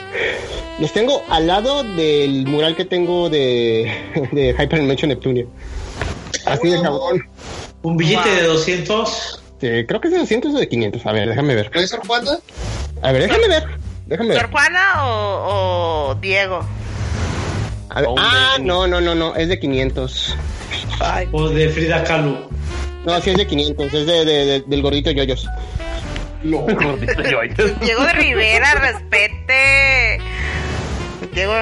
Los tengo al lado del mural que tengo de, de Hyper Dimension Neptunia. Así de cabrón. Un billete de 200. Sí, creo que es de 200 o de 500. A ver, déjame ver. ¿Puede ser Juana? A ver, déjame ver. Déjame. ¿Sor Juana o, o Diego? A ver. Ah, no, no, no, no. Es de 500. O de Frida Kahlo. No, sí es de 500. Es de, de- de- del gordito yoyos. Gordito yoyos. Diego de Rivera, respete. Diego.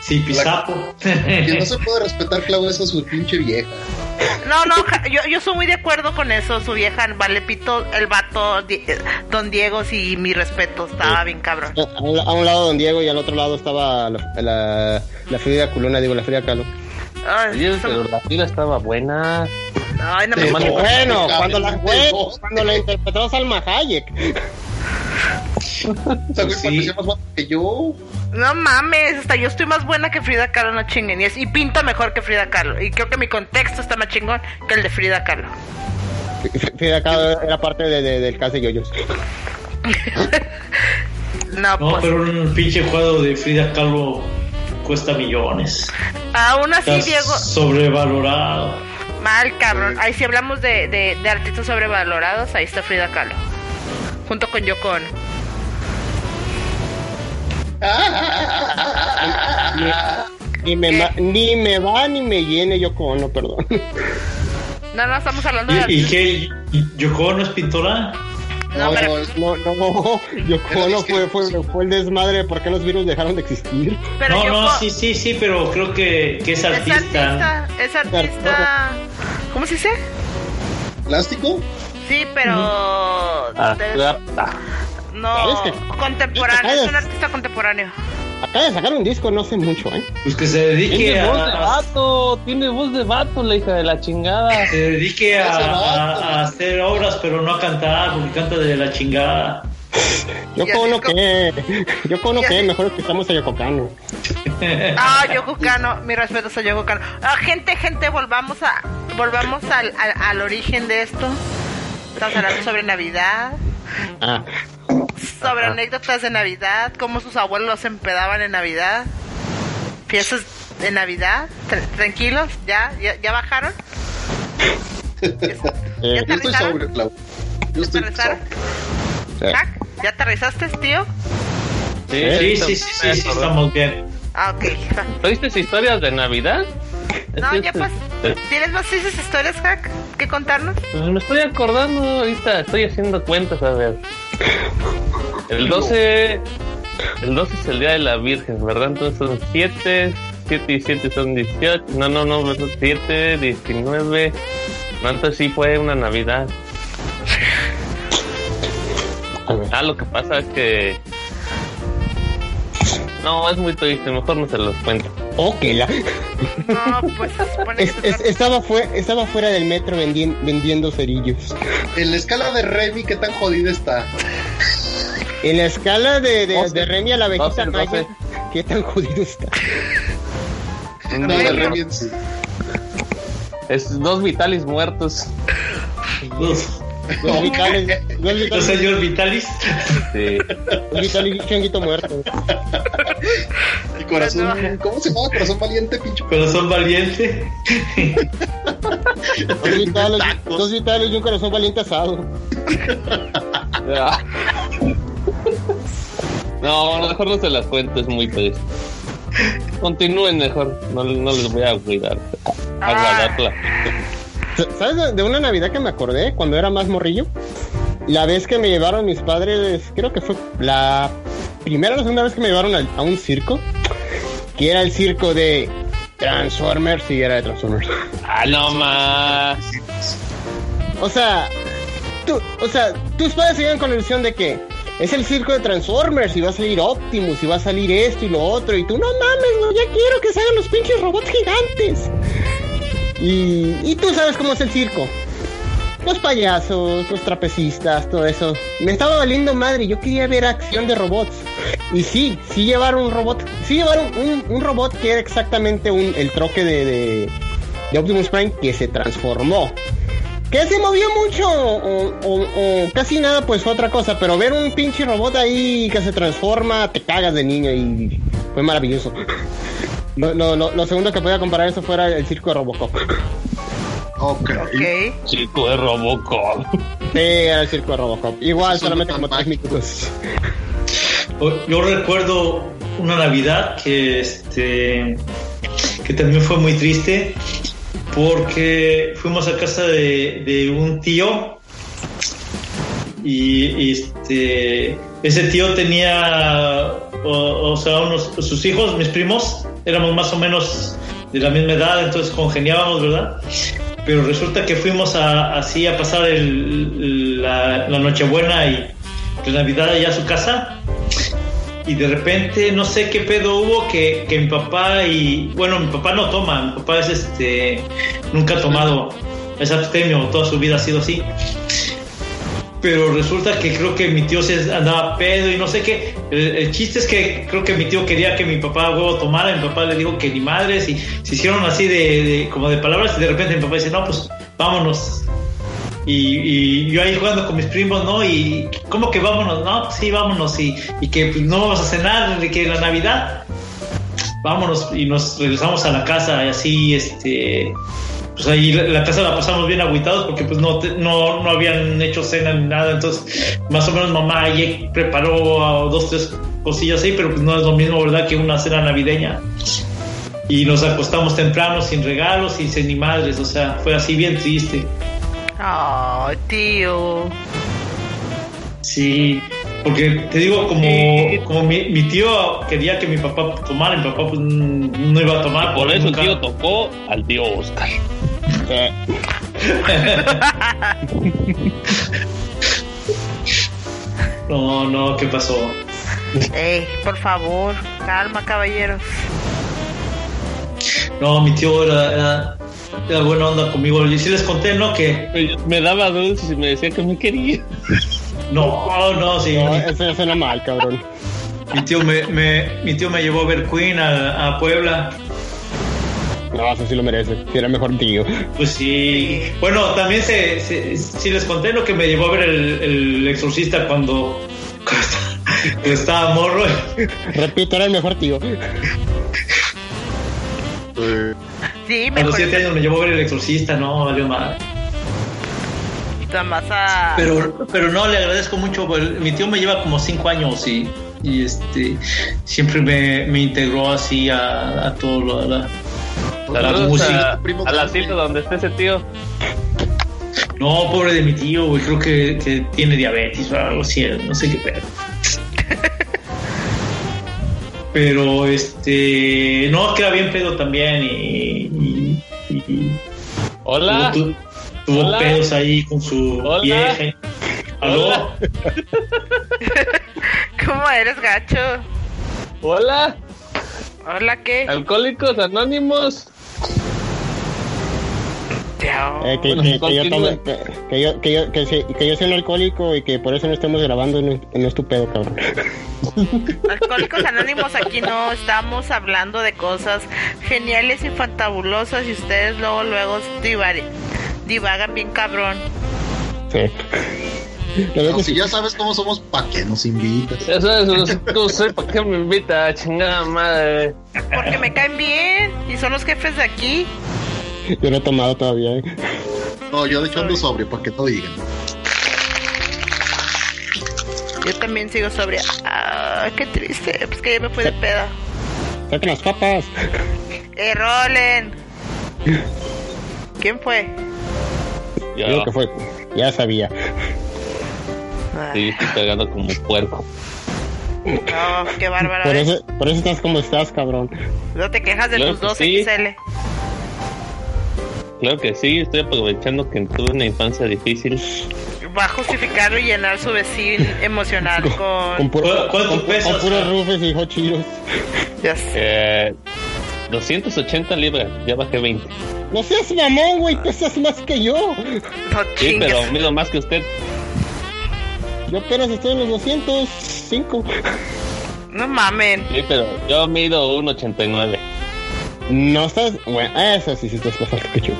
Sí, Pisapo. Quien no se puede respetar, Clau, es a su pinche vieja. No, no, yo, yo soy muy de acuerdo con eso. Su vieja, vale pito, el vato, Di- eh, Don Diego, sí, mi respeto, estaba bien cabrón. A un, a un lado Don Diego y al otro lado estaba la, la, la Frida Culona, digo, la Frida Kahlo. Ay, Oye, pero la fila estaba buena. ay, no gusta. bueno, cuando la, fue, cuando la interpretó Salma Hayek. Sí. parecía más guapa que yo. No mames, hasta yo estoy más buena que Frida Kahlo, no chinguen. Y, es- y pinta mejor que Frida Kahlo. Y creo que mi contexto está más chingón que el de Frida Kahlo. Frida Kahlo era parte de, de- del caso de yoyos. No, No, pues. pero un pinche juego de Frida Kahlo cuesta millones. Aún así, Está Diego, sobrevalorado. mal cabrón. Ahí si hablamos de, de, de artistas sobrevalorados, ahí está Frida Kahlo. Junto con Yoko Ono. Ni me, ma- ni me va ni me llene yo con no, perdón. No, no, estamos hablando de ¿Y, y artistas. qué? ¿Y- ¿Yoko Ono es pintora? No, pero, No, no, Yoko Ono fue, fue, fue el desmadre de por qué los virus dejaron de existir. pero no, Yoko no, sí, sí, sí, pero creo que, que es es artista. artista. Es artista. ¿Cómo se dice? ¿Plástico? Sí, pero. Ah, ah. no, contemporáneo. Es un artista contemporáneo. Acaba de sacar un disco no sé mucho, ¿eh? Pues que se dedique Tiene voz de vato, tiene voz de vato, la hija de la chingada. se dedique a, a- a hacer obras, pero no a cantar, porque canta de la chingada. Yoko Ya Ono disco- que, Yoko Ono Ya que, mejor escuchamos a Yoko Kano. Ah, Yoko Kano, mi respeto a Yoko Kano. Ah, gente, gente, volvamos a volvamos al, al, al origen de esto. Estamos hablando sobre Navidad, Ah, sobre anécdotas de Navidad, cómo sus abuelos se empedaban en Navidad, fiestas de Navidad, Tr- tranquilos, ya, ya, ya bajaron. eh, ¿Ya eh, Jack, ¿Ya aterrizaste, tío? Sí, sí, sí, sí, sí, sí, estamos bien. Ah, ok. ¿Oíste historias de Navidad? No, ya pues. ¿Tienes más esas historias, Hack, que contarnos? Pues me estoy acordando ahorita, estoy haciendo cuentas, a ver. El 12, el 12 es el día de la Virgen, ¿verdad? Entonces son 7, 7 y 7 son 18, no, no, no, son 7, 19, no, entonces sí fue una Navidad. Ah, lo que pasa es que... No, es muy triste, mejor no se los cuento. Oh, que la. No, pues se supone que Es- se es- estaba, fue, estaba fuera del metro vendien- vendiendo cerillos. En la escala de Remy, ¿qué tan jodida está? En la escala de, de, Remy a la abejita maya, doce. ¿qué tan jodido está? No, de Remy en sí. Es dos vitalis muertos. Uf. Los vitales, Los señor Vitalis. Sí. Vitalis changuito muerto. Y corazón, ¿cómo se llama? Corazón valiente, pinche. Corazón valiente. Dos vitales, dos vitales y un corazón valiente asado. Ah. No, mejor no se las cuento, es muy triste. Continúen mejor, no, no les voy a cuidar. Aguardarla. ¿Sabes de- una Navidad que me acordé cuando era más morrillo? La vez que me llevaron mis padres, creo que fue la primera o la segunda vez que me llevaron a, un circo, que era el circo de Transformers, sí, era de Transformers. Ah, no más. O sea, tú, o sea, tus padres iban con la ilusión de que es el circo de Transformers y va a salir Optimus y va a salir esto y lo otro y tú no mames, güey, ya quiero que salgan los pinches robots gigantes. Y, y tú sabes cómo es el circo. Los payasos, los trapecistas, todo eso. Me estaba valiendo madre, yo quería ver acción de robots. Y sí, sí llevaron un robot, sí llevaron un, un robot que era exactamente un, el troque de, de, Optimus Prime que se transformó. Que se movió mucho o, o- o casi nada, pues fue otra cosa. Pero ver un pinche robot ahí que se transforma, te cagas de niño y fue maravilloso. Lo, lo, lo, lo segundo que podía comparar eso fuera el circo de Robocop. Ok. Circo de Robocop. Sí, era el circo de Robocop. Igual, solamente como tres minutos. Yo recuerdo una Navidad que este que también fue muy triste porque fuimos a casa de, de un tío y, y, este ese tío tenía o, o sea unos sus hijos mis primos éramos más o menos de la misma edad entonces congeniábamos verdad pero resulta que fuimos a, así a pasar la, Nochebuena y la Navidad allá a su casa. Y de repente no sé qué pedo hubo que, que mi papá y bueno mi papá no toma mi papá es este nunca ha tomado. Es abstemio toda su vida ha sido así pero resulta que creo que mi tío se andaba pedo y no sé qué el, chiste es que creo que mi tío quería que mi papá huevo tomara mi papá le dijo que ni madres y se hicieron así de, como de palabras y de repente mi papá dice no pues vámonos y, y yo ahí jugando con mis primos, ¿no? Y ¿cómo que vámonos? No, pues sí, vámonos. Y, y que pues, no vamos a cenar, que la Navidad, vámonos y nos regresamos a la casa y así, este, pues ahí la, la casa la pasamos bien agüitados porque pues no, te- no, no habían hecho cena ni nada. Entonces, más o menos mamá ahí preparó dos, tres cosillas ahí, pero pues no es lo mismo, ¿verdad? Que una cena navideña. Y nos acostamos temprano, sin regalos, sin ni madres, o sea, fue así bien triste. Ay, tío. Sí, porque te digo, como, como mi, mi tío quería que mi papá tomara, mi papá pues, no iba a tomar. Por eso el tío tocó al tío Oscar. No, no, ¿qué pasó? Ey, por favor, calma, caballeros. No, mi tío era, era, era buena onda conmigo. Y sí les conté, ¿no? Que me daba dulces y me decía que me quería. No, no, sí. No, eso suena mal, cabrón. Mi tío me, me, mi tío me llevó a ver Queen a, a Puebla. No, eso sí lo merece. Si era mejor tío. Pues sí. Bueno, también se, se- sí les conté lo que me llevó a ver el, el exorcista cuando, cuando estaba- cuando estaba morro. Repito, era el mejor tío. Sí, A los siete años me llevó a ver el exorcista, no, valió mal. a... Pero, pero no, le agradezco mucho. pues, Mi tío me lleva como cinco años y, y este siempre me, me integró así a, a todo lo la, la, la música. a, a la cita donde esté ese tío. No, pobre de mi tío, güey, creo que, que tiene diabetes o algo así, no sé qué pedo. Pero este, no, queda bien pedo también y, y- y- Hola. tuvo, tu- tuvo Hola. pedos ahí con su Hola. vieja. ¿Aló? Hola. ¿Cómo eres, gacho? Hola. Hola, ¿qué? Alcohólicos Anónimos. Eh, que, Bueno, que- que yo continúe. tome- que, que yo, que, yo, que, sí- que yo soy un alcohólico y que por eso no estemos grabando no, no es tu pedo, cabrón. Alcohólicos Anónimos, aquí no estamos hablando de cosas geniales y fantabulosas y ustedes luego, luego divar- divagan bien cabrón. Sí. No, si ya sabes cómo somos, ¿para qué nos invitas? Ya sabes, no sé para qué me invita, chingada madre. Porque me caen bien y son los jefes de aquí. Yo no he tomado todavía. ¿eh? No, yo de hecho ando sobre, para que no digan. Yo también sigo sobria. Ah, qué triste. Pues que ya me fui de peda. Saquen las papas. Eh, Rolen. ¿Quién fue? Ya, Creo que fue. Ya sabía. sí, estoy pegando como puerco. No, qué bárbaro. Por eso, por eso estás como estás, cabrón. No te quejas de Claro tus que dos sí. XL. Claro que sí, estoy aprovechando que tuve una infancia difícil. Va a justificarlo y llenar su vecino emocional Con, con. puro, ¿Cuánto con, pesas, con puros rufes y hot chiros. Ya sé. Eh, 280 libras, ya bajé 20. No seas mamón, güey. Pesas más que yo. No Sí, pero mido más que usted. Yo apenas estoy en los 205. No mamen. Sí, pero yo mido 1,89. No estás. Bueno, eso sí, sí estás bastante que yo.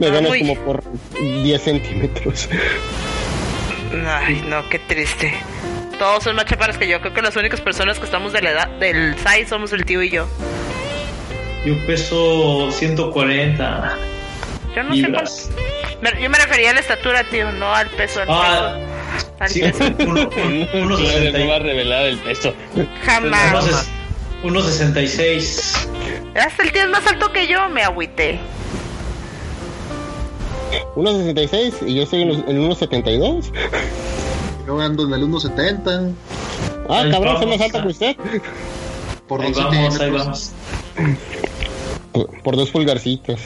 Me ganas como por 10 centímetros. Ay, no, qué triste. Todos son más chaparros que yo. Creo que las únicas personas que estamos de la edad del size somos el tío y yo. Yo peso 140. Yo no sé cuál. Yo me refería a la estatura, tío, no al peso. Al ah, peso. Uno, uno, uno, no, va a revelar el peso. Jamás. 1.66. Hasta el tío es más alto que yo, me agüité. 1.66 y yo estoy en el 1.72. Yo ando en el 1.70. Ah, ahí cabrón, soy más alto que usted. Por ahí dos vamos, ahí vamos. Por, por dos pulgarcitas.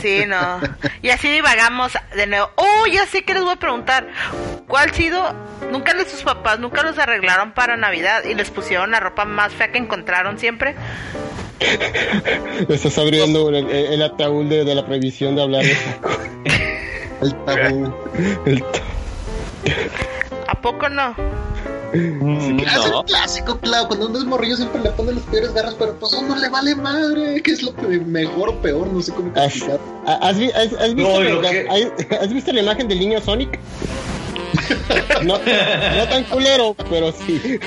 Sí, no. Y así divagamos de nuevo. Oh, ya sé que les voy a preguntar. ¿Cuál ha sido? Nunca de sus papás, nunca los arreglaron para Navidad y les pusieron la ropa más fea que encontraron siempre. Estás abriendo el, el- ataúd de, de la previsión de hablar. El tabú. El ta- ¿A poco no? Mm, Es el No, clásico, claro. Cuando uno es morrillo siempre le pone las peores garras, pero pues a uno le vale madre. ¿Qué es lo que mejor o peor? No sé cómo ¿Has, explicar. has has- has visto, No, la- que- ¿Has visto la imagen del niño Sonic? No, no tan culero, pero sí.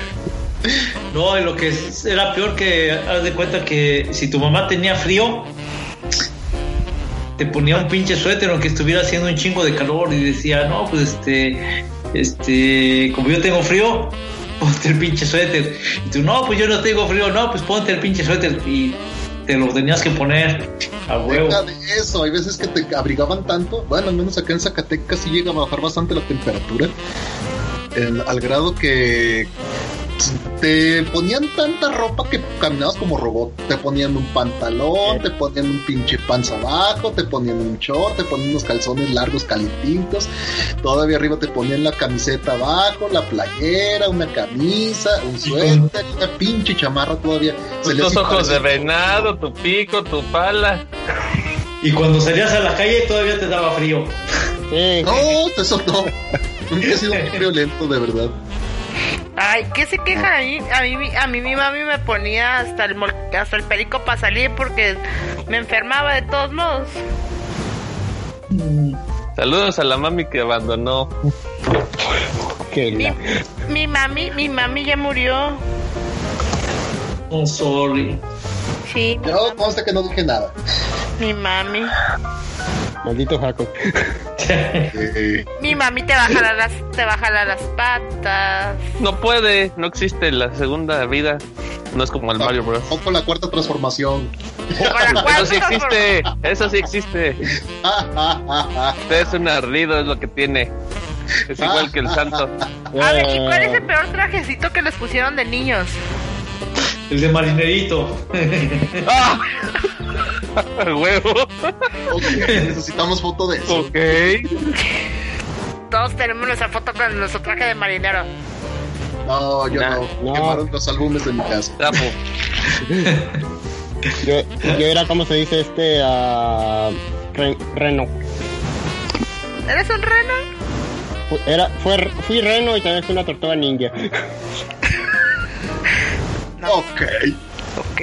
No, y lo que era peor que haz de cuenta que si tu mamá tenía frío, te ponía un pinche suéter aunque estuviera haciendo un chingo de calor y decía, no, pues este, este, como yo tengo frío, ponte el pinche suéter. Y tú, no, pues yo no tengo frío, no, pues ponte el pinche suéter y te lo tenías que poner a huevo. Deja de eso, hay veces que te abrigaban tanto, bueno, al menos acá en Zacatecas sí llega a bajar bastante la temperatura, al grado que te ponían tanta ropa que caminabas como robot, te ponían un pantalón, te ponían un pinche panza abajo, te ponían un short, te ponían unos calzones largos calientitos, todavía arriba te ponían la camiseta abajo, la playera, una camisa, un suéter, una pinche chamarra todavía. Se tus ojos de venado, tu pico, tu pala. Y cuando salías a la calle todavía te daba frío. Sí. No, eso no. Nunca he sido muy violento, de verdad. Ay, ¿qué se queja a mí? A mí, a mí mi mami me ponía hasta el, hasta el perico para salir porque me enfermaba de todos modos. Saludos a la mami que abandonó. Que Mi, la- mi mami, mi mami ya murió. Oh, sorry. Sí, Yo consta que no dije nada. mi mami. Maldito Jaco. Mi mami te va a jalar las, te va a jalar las patas. No puede, no existe la segunda vida. No es como el Mario Bros. Tampoco la cuarta transformación. Con la Eso sí existe, eso sí existe. Ah, Usted es un ardido, es lo que tiene. Es igual que el santo. A ver, ¿y cuál es el peor trajecito que les pusieron de niños? El de marinerito. ¡Ah! ¡Huevo! ok, necesitamos foto de eso. Ok. Todos tenemos nuestra foto con nuestro traje de marinero. No, yo Nah, no. no. Quemaron los álbumes de mi casa. Trapo. Yo, yo era, como se dice este? ah, re- reno. ¿Eres un reno? Era, fue, fui reno y también fui una tortuga ninja. Ok. Ok.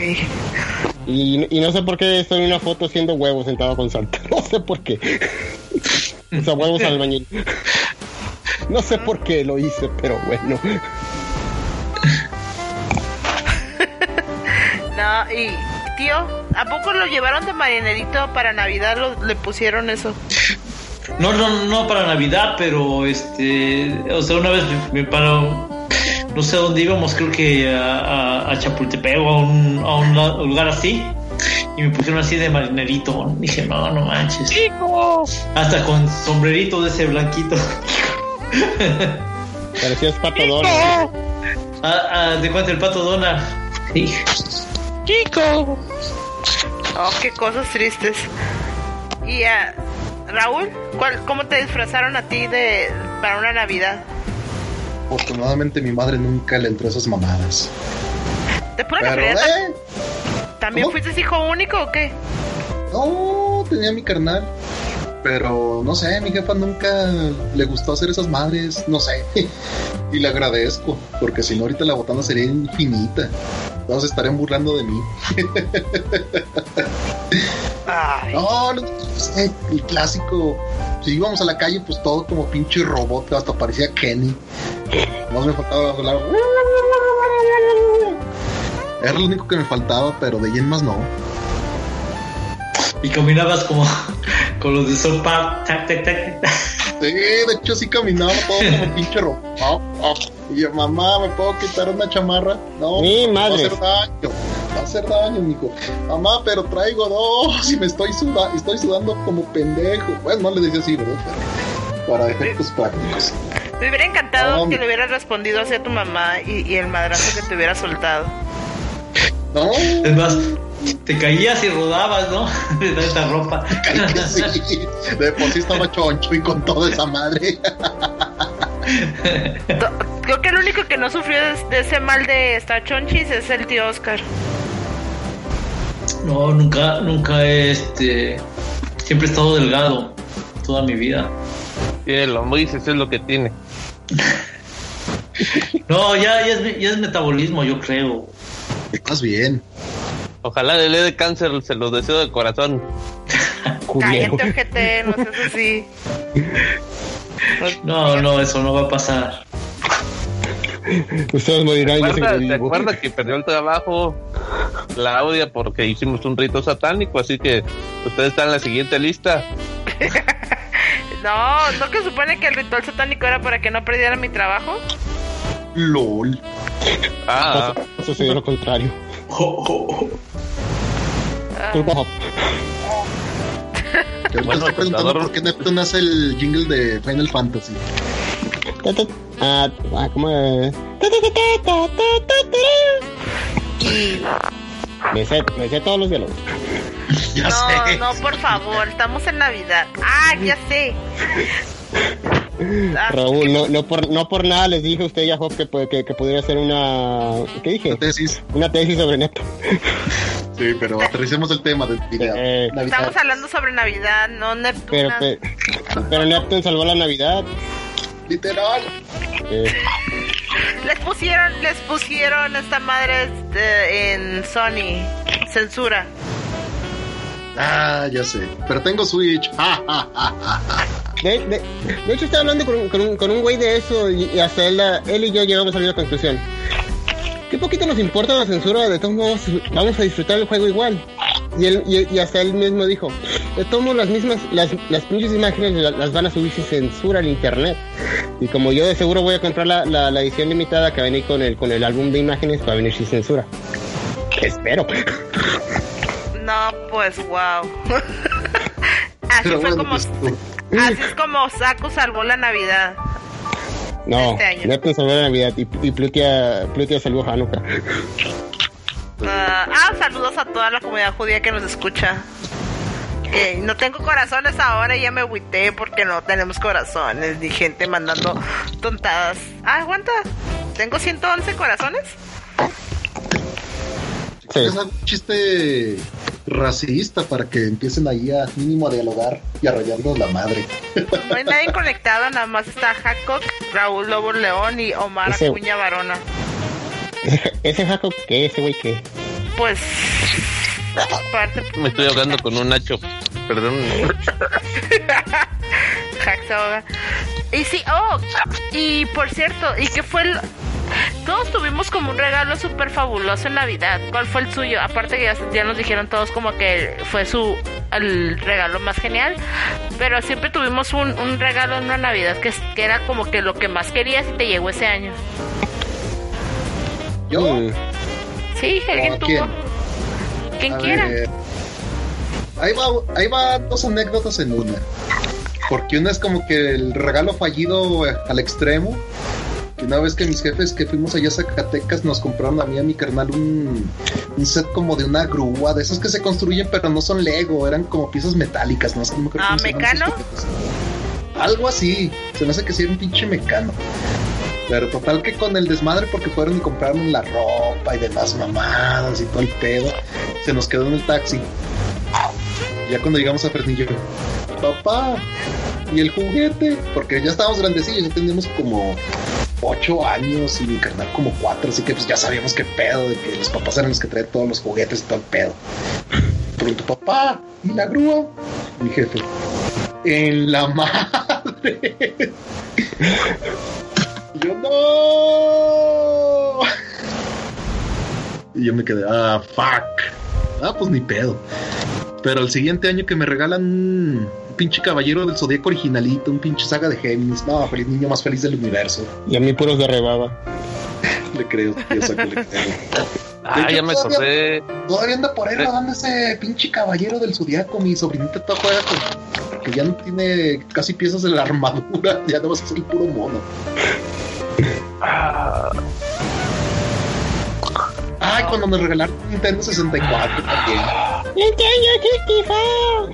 Y, y no sé por qué estoy en una foto haciendo huevos sentado con Santa. No sé por qué. O sea, huevos al albañil. No sé por qué lo hice, pero bueno. No, y tío, ¿a poco lo llevaron de marinerito para Navidad? Lo- le pusieron eso. No, no, no para Navidad, pero este, o sea, una vez me, me paró, no sé a dónde íbamos, creo que a, a, a Chapultepec o a un, a un lugar así, y me pusieron así de marinerito. Dije, no, no manches. Hasta con sombrerito de ese blanquito. Parecías pato Donald. Ah, ah, ¿De cuánto el pato Donald? Sí. Chico. Oh, qué cosas tristes. Y ah, Raúl, ¿cuál, ¿cómo te disfrazaron a ti de para una Navidad? Afortunadamente mi madre nunca le entró a esas mamadas. ¿De pura Pero, casualidad? eh, ¿También fuiste hijo único o qué? No, tenía mi carnal. Pero no sé, mi jefa nunca le gustó hacer esas madres, no sé. Y le agradezco, porque si no ahorita la botana sería infinita. Todos estarían burlando de mí. No, no sé, el clásico. Si íbamos a la calle, pues todo como pinche robot, hasta parecía Kenny. Más me faltaba hablar. Era lo único que me faltaba, pero de ahí en más no. Y caminabas como con los de tac, tac, tac, tac. Sí, de hecho sí caminaba todo como pinche robot. Ah, ah. Y yo, mamá, ¿me puedo quitar una chamarra? No, Mi va a hacer daño. Va a hacer daño, mijo. Mamá, pero traigo dos y me estoy, suda estoy sudando como pendejo. Bueno, no le decía así, ¿verdad? Pero para efectos prácticos. Me hubiera encantado No, que le hubieras respondido hacia tu mamá y, y el madrazo que te hubiera soltado. No. Es más, te caías y rodabas, ¿no? De tanta ropa. Sí, de por sí estaba choncho y con toda esa madre. Creo que el único que no sufrió de, ese mal de estar chonchis es el tío Oscar. No, nunca, nunca he, este. Siempre he estado delgado toda mi vida. El Moisés es lo que tiene. No, ya, ya, es, ya es metabolismo, yo creo. Estás bien. Ojalá le dé cáncer, se lo deseo de corazón. Cállate, ojete, no seas así. No, no, eso no va a pasar. Ustedes morirán, ¿Te acuerdas, te vivo. acuerdas que perdió el trabajo Claudia porque hicimos un rito satánico? Así que usted está en la siguiente lista. No, ¿no que supone que el ritual satánico era para que no perdiera mi trabajo? LOL. Ah, Sucedió lo contrario. Que ahorita Bueno, estoy preguntando por qué Neptune hace el jingle de Final Fantasy. Ta, ta, Ah, ah, ¿cómo es? Me sé, me sé todos los diálogos. Ya no, sé. no, por favor, estamos en Navidad. Ah, ya sé. Raúl, no, no, por, no por nada les dije a usted y a Hop que, pu- que, que pudiera hacer una... ¿Qué dije? Una tesis. Una tesis sobre Neto. Sí, pero aterricemos el tema del video. Eh. Estamos hablando sobre Navidad, no pero, Neptuna. pe- pero Neptune salvó la Navidad. Literal. Eh, Les pusieron, les pusieron esta madre este, en Sony. Censura. Ah, ya sé. Pero tengo Switch. De, de, hecho, estaba hablando con un, con un, güey de eso y, hasta él, él y yo llegamos a la misma conclusión. Qué poquito nos importa la censura, de todos modos vamos a disfrutar el juego igual. Y, él, y, hasta él mismo dijo, de todos modos las mismas, las, las pinches imágenes la- las, van a subir sin censura al internet. Y como yo de seguro voy a comprar la, la, la edición limitada que va a venir con el, con el álbum de imágenes, va a venir sin censura. Espero. No, pues wow. así Pero fue bueno, como, pues, así es como Saku salvó la Navidad. No, Este año. Salvó la Navidad y, y Plutia, Plutia salvó Hanukkah. Ah, ah, saludos a toda la comunidad judía que nos escucha. Eh, no tengo corazones ahora y ya me agüité porque no tenemos corazones ni gente mandando tontadas. Ah, aguanta. Tengo 111 corazones. Sí. Es un chiste racista para que empiecen ahí a mínimo a dialogar y a rayarnos la madre. No hay nadie conectado, nada más está Jacob, Raúl Lobo León y Omar Ese- Acuña Varona. Ese Jacob, ¿qué? Ese güey, ¿qué? Pues Me estoy ahogando con un Nacho. Perdón. Hack se ahoga. Y sí, oh, y por cierto, ¿y qué fue el... Todos tuvimos como un regalo súper fabuloso en Navidad. ¿Cuál fue el suyo? Aparte que ya, ya nos dijeron todos como que fue su el regalo más genial. Pero siempre tuvimos un, un regalo en una Navidad que, que era como que lo que más querías y te llegó ese año. ¿Yo? Mm. Sí, alguien ¿O tuvo. quién? Quien A quiera. ver, ahí va, ahí va dos anécdotas en una. Porque una es como que el regalo fallido al extremo. Que una vez que mis jefes que fuimos allá a Zacatecas nos compraron a mí y a mi carnal un, un set como de una grúa, de esas que se construyen pero no son Lego, eran como piezas metálicas, no sé cómo Ah, ¿mecano? Algo así, se me hace que sí era un pinche mecano. Pero total que con el desmadre porque fueron y compraron la ropa y demás mamadas y todo el pedo, se nos quedó en el taxi. Ya cuando llegamos a Fresnillo, papá, y el juguete, porque ya estábamos grandecillos, ya teníamos como ocho años y mi carnal como cuatro, así que pues ya sabíamos qué pedo, de que los papás eran los que traían todos los juguetes y todo el pedo. Pronto, papá, ¿y la grúa? Mi jefe, en la madre. Yo no. Y yo me quedé, ah, fuck. Ah, pues ni pedo. Pero el siguiente año que me regalan un pinche caballero del zodíaco originalito, un pinche saga de Géminis. No, feliz niño más feliz del universo. Y a mí puros de rebaba. Le creo, yo saco, le creo. Ah, ya me todavía-. Todavía anda por ahí rodando ese pinche caballero del zodiaco. Mi sobrinita toda juega con. Que ya no tiene casi piezas de la armadura. Ya no vas a ser el puro mono. Ay, cuando me regalaron Nintendo 64 también. Nintendo 64.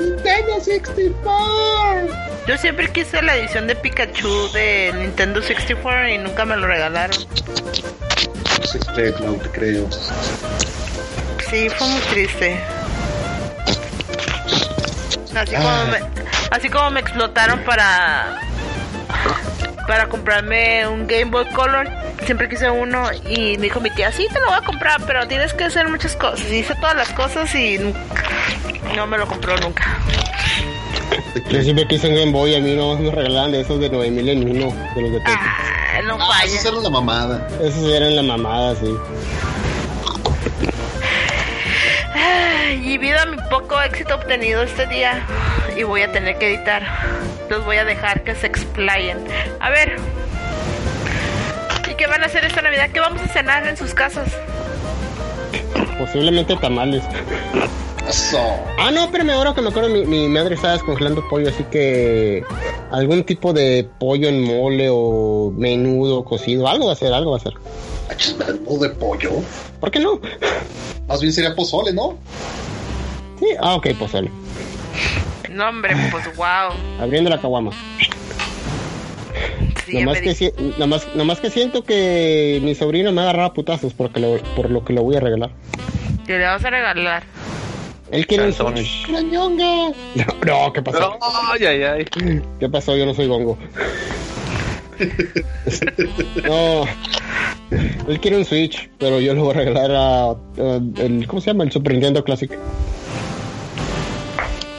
Nintendo 64. Yo siempre quise la edición de Pikachu de Nintendo 64 y nunca me lo regalaron. No sé, creo, Clau, te creo. Sí, fue muy triste. Así como Ah. me, así como me explotaron para para comprarme un Game Boy Color. Siempre quise uno y me dijo mi tía, sí te lo voy a comprar, pero tienes que hacer muchas cosas. Y hice todas las cosas y no me lo compró nunca. Yo siempre quise un Game Boy, a mí no me regalaban de esos de 9000 en uno, de los de Tetris. Ah, no Ah, falla. esa era la mamada. Esos eran la mamada, sí. Y debido a mi poco éxito obtenido este día, y voy a tener que editar, los voy a dejar que se explayen. A ver, ¿y qué van a hacer esta Navidad? ¿Qué vamos a cenar en sus casas? Posiblemente tamales. Eso. Ah, no, espérame, ahora que me acuerdo, mi, mi madre estaba descongelando pollo, así que algún tipo de pollo en mole o menudo cocido, algo va a ser, algo va a ser. Achis, menú de pollo. ¿Por qué no? Más bien sería pozole, ¿no? Sí, ah, ok, pozole. No, hombre, pues wow. Abriendo la caguama. Nomás, que, si- nomás, nomás que siento que mi sobrino me agarraba putazos porque lo- por lo que lo voy a regalar. ¿Qué le vas a regalar? Él quiere un. Switch. ¡La ñonga! No, no, ¿qué pasó? Ay, ay, ay. ¿Qué pasó? Yo no soy gongo. no. Él quiere un Switch, pero yo le voy a regalar a, a el ¿cómo se llama? El Super Nintendo Classic.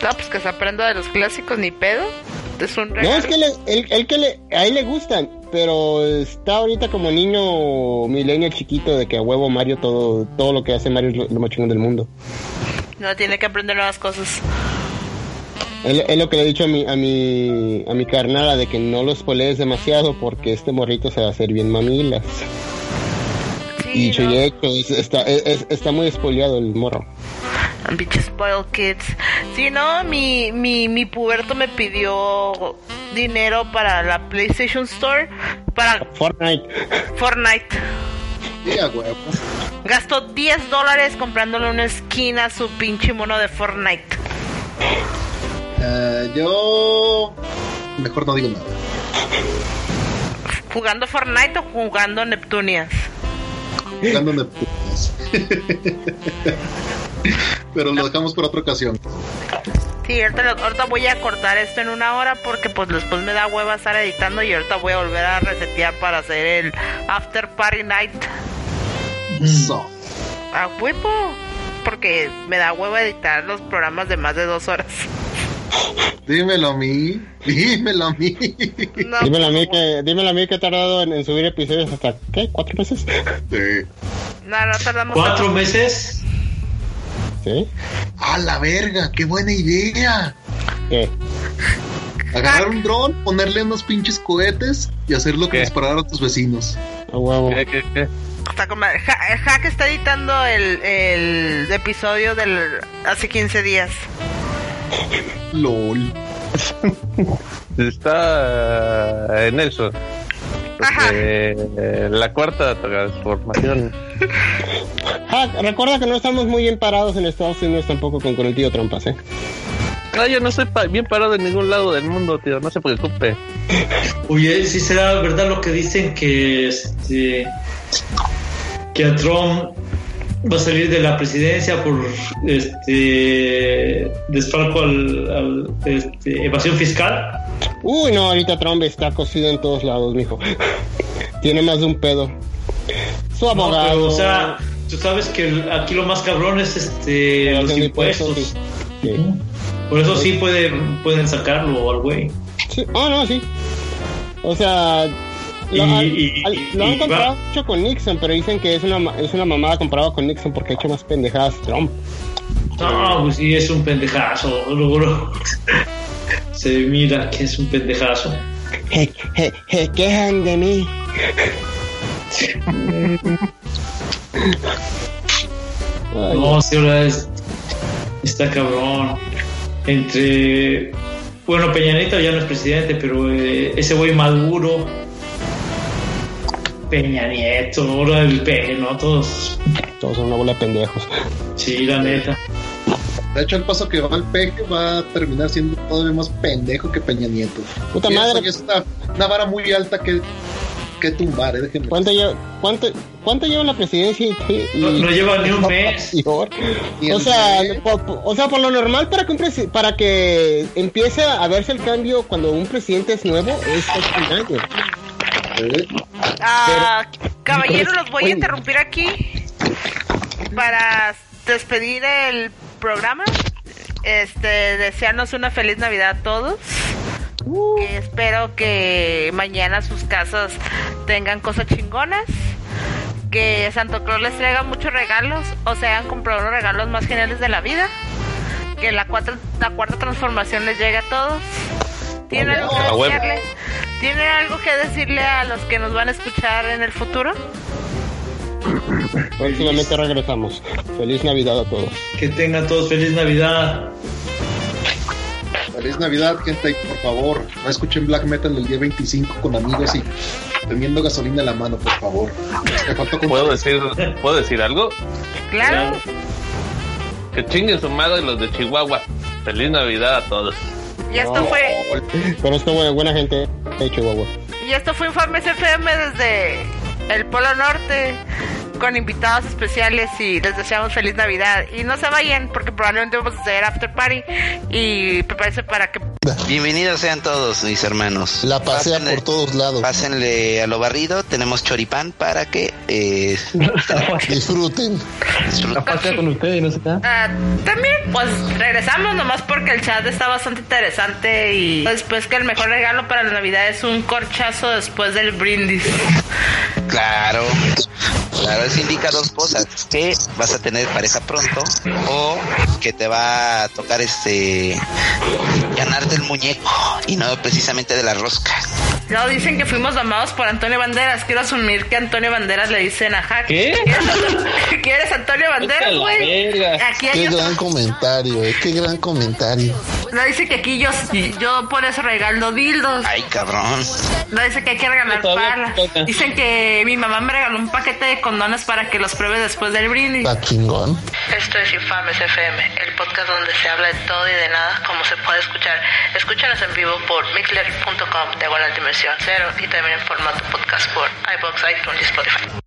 No, pues que se aprenda de los clásicos, ni pedo. Es un No, es que le, él, él que le, a él le gustan, pero está ahorita como niño millennial chiquito de que a huevo Mario todo, todo lo que hace Mario es lo, lo más chingón del mundo. No, tiene que aprender nuevas cosas. Es, lo que le he dicho a mi, a mi, a mi carnala de que no los polees demasiado porque este morrito se va a hacer bien mamilas. Sí, Y no. hecho, es- está, es- es- está muy espoleado el morro. Bitch spoiled kids. Sí, no, mi, mi, mi puberto me pidió dinero para la PlayStation Store para Fortnite. Fortnite. A huevo. Gastó 10 dólares comprándole una skin a su pinche mono de Fortnite. Eh, yo. Mejor no digo nada. ¿Jugando Fortnite o jugando Neptunias? Jugando Neptunes. Pero lo dejamos por otra ocasión. Sí, ahorita, voy a cortar esto en una hora porque pues después me da hueva estar editando y ahorita voy a volver a resetear para hacer el After Party Night. So. A huevo. porque me da huevo editar los programas de más de dos horas. Dímelo a mí, dímelo a mí. dímelo a mí que, dímelo a mí que he tardado en, en subir episodios hasta, ¿qué? ¿Cuatro meses? Sí. No, no tardamos. ¿Cuatro meses? ¿Sí? ¡A la verga! ¡Qué buena idea! ¿Qué? Agarrar un dron, ponerle unos pinches cohetes y hacerlo que disparar a tus vecinos. A huevo. ¿Qué, qué, qué? Está con. Ja- Hack está editando el, el episodio del hace 15 días. LOL. Está en eso. Eh, la cuarta transformación. Ah, recuerda que no estamos muy bien parados en Estados Unidos tampoco con, con el tío Trompas, ¿eh? No, yo no estoy pa- bien parado en ningún lado del mundo, tío. No se preocupe. Oye, si será verdad lo que dicen que este que a Trump va a salir de la presidencia por este desfalco al, al, este, evasión fiscal. Uy, no, ahorita Trump está cosido en todos lados, mijo. Tiene más de un pedo. Su No, abogado. pero, o sea, tú sabes que aquí lo más cabrón es este los impuestos. sí. Por eso sí pueden pueden sacarlo al güey. Sí, Ah, no, sí. O sea, lo, Y- al- y- lo han comparado mucho con Nixon, pero dicen que es una, es una mamada comparado con Nixon porque ha hecho más pendejadas Trump. No, pues sí, es un pendejazo. Se mira que es un pendejazo. Se, se- se quejan de mí. No, sí, ahora es. Está cabrón. Entre. Bueno, Peña Nieto ya no es presidente, pero eh, ese güey Maduro. Peña Nieto, ahora el peje, ¿no? Todos. Todos son una bola de pendejos. Sí, la neta. De hecho, el paso que va al peje va a terminar siendo todavía más pendejo que Peña Nieto. Puta Y eso madre. ya es una, una vara muy alta que, que tumbar, eh, déjenme. ¿Cuánto lleva, cuánto, cuánto lleva en la presidencia? Y, y- No, no lleva ni un mes. Ni O el sea, mes. po- po- o sea, por lo normal para que un presi- para que empiece a verse el cambio cuando un presidente es nuevo es un año. Eh, Ah, caballero, los voy a interrumpir aquí para despedir el programa. Este, desearnos una feliz Navidad a todos. Y espero que mañana sus casas tengan cosas chingonas. Que Santo Claus les traiga muchos regalos o se hayan comprado los regalos más geniales de la vida. Que la cuarta, la cuarta transformación les llegue a todos. ¿Tienen algo, A que huevo. decirle, ¿Tienen algo que decirle a los que nos van a escuchar en el futuro? Próximamente regresamos. Feliz Navidad a todos. Que tengan todos feliz Navidad. Feliz Navidad, gente, por favor, no escuchen black metal el día 25 con amigos y teniendo gasolina en la mano, por favor. Con- ¿Puedo decir, ¿puedo decir algo? Claro. Que chinguen su madre los de Chihuahua. Feliz Navidad a todos. Y esto fue Pero esto buena, buena gente de Chihuahua. y esto fue Infames FM desde el Polo Norte con invitados especiales y les deseamos feliz Navidad y no se vayan porque probablemente vamos a hacer after party y prepárense para que Bienvenidos sean todos mis hermanos. La pasea Pásenle- por todos lados. Pásenle a lo barrido, tenemos choripán para que eh, Disfruten. disfruten. con ustedes, no sé qué. Ah, también pues regresamos nomás porque el chat está bastante interesante y después que el mejor regalo para la Navidad es un corchazo después del brindis. Claro, claro, eso indica dos cosas, que vas a tener pareja pronto o que te va a tocar este ganarte el muñeco y no precisamente de la rosca. No, dicen que fuimos llamados por Antonio Banderas. Quiero asumir que Antonio Banderas le dicen a Hack. ¿Qué? ¿Quién eres Antonio Banderas, güey? Aquí hay Qué otro- gran comentario, eh, qué gran comentario. No dice que aquí yo, yo por eso regalo dildos. Ay, cabrón. No dice que hay que regalar palas. Dicen que mi mamá me regaló un paquete de condones para que los pruebe después del brindis. Está chingón. Esto es Infames FM, el podcast donde se habla de todo y de nada, como se puede escuchar. Escúchanos en vivo por mixler.com, diagonal dimensión cero, y también en formato podcast por iBox, iTunes y Spotify.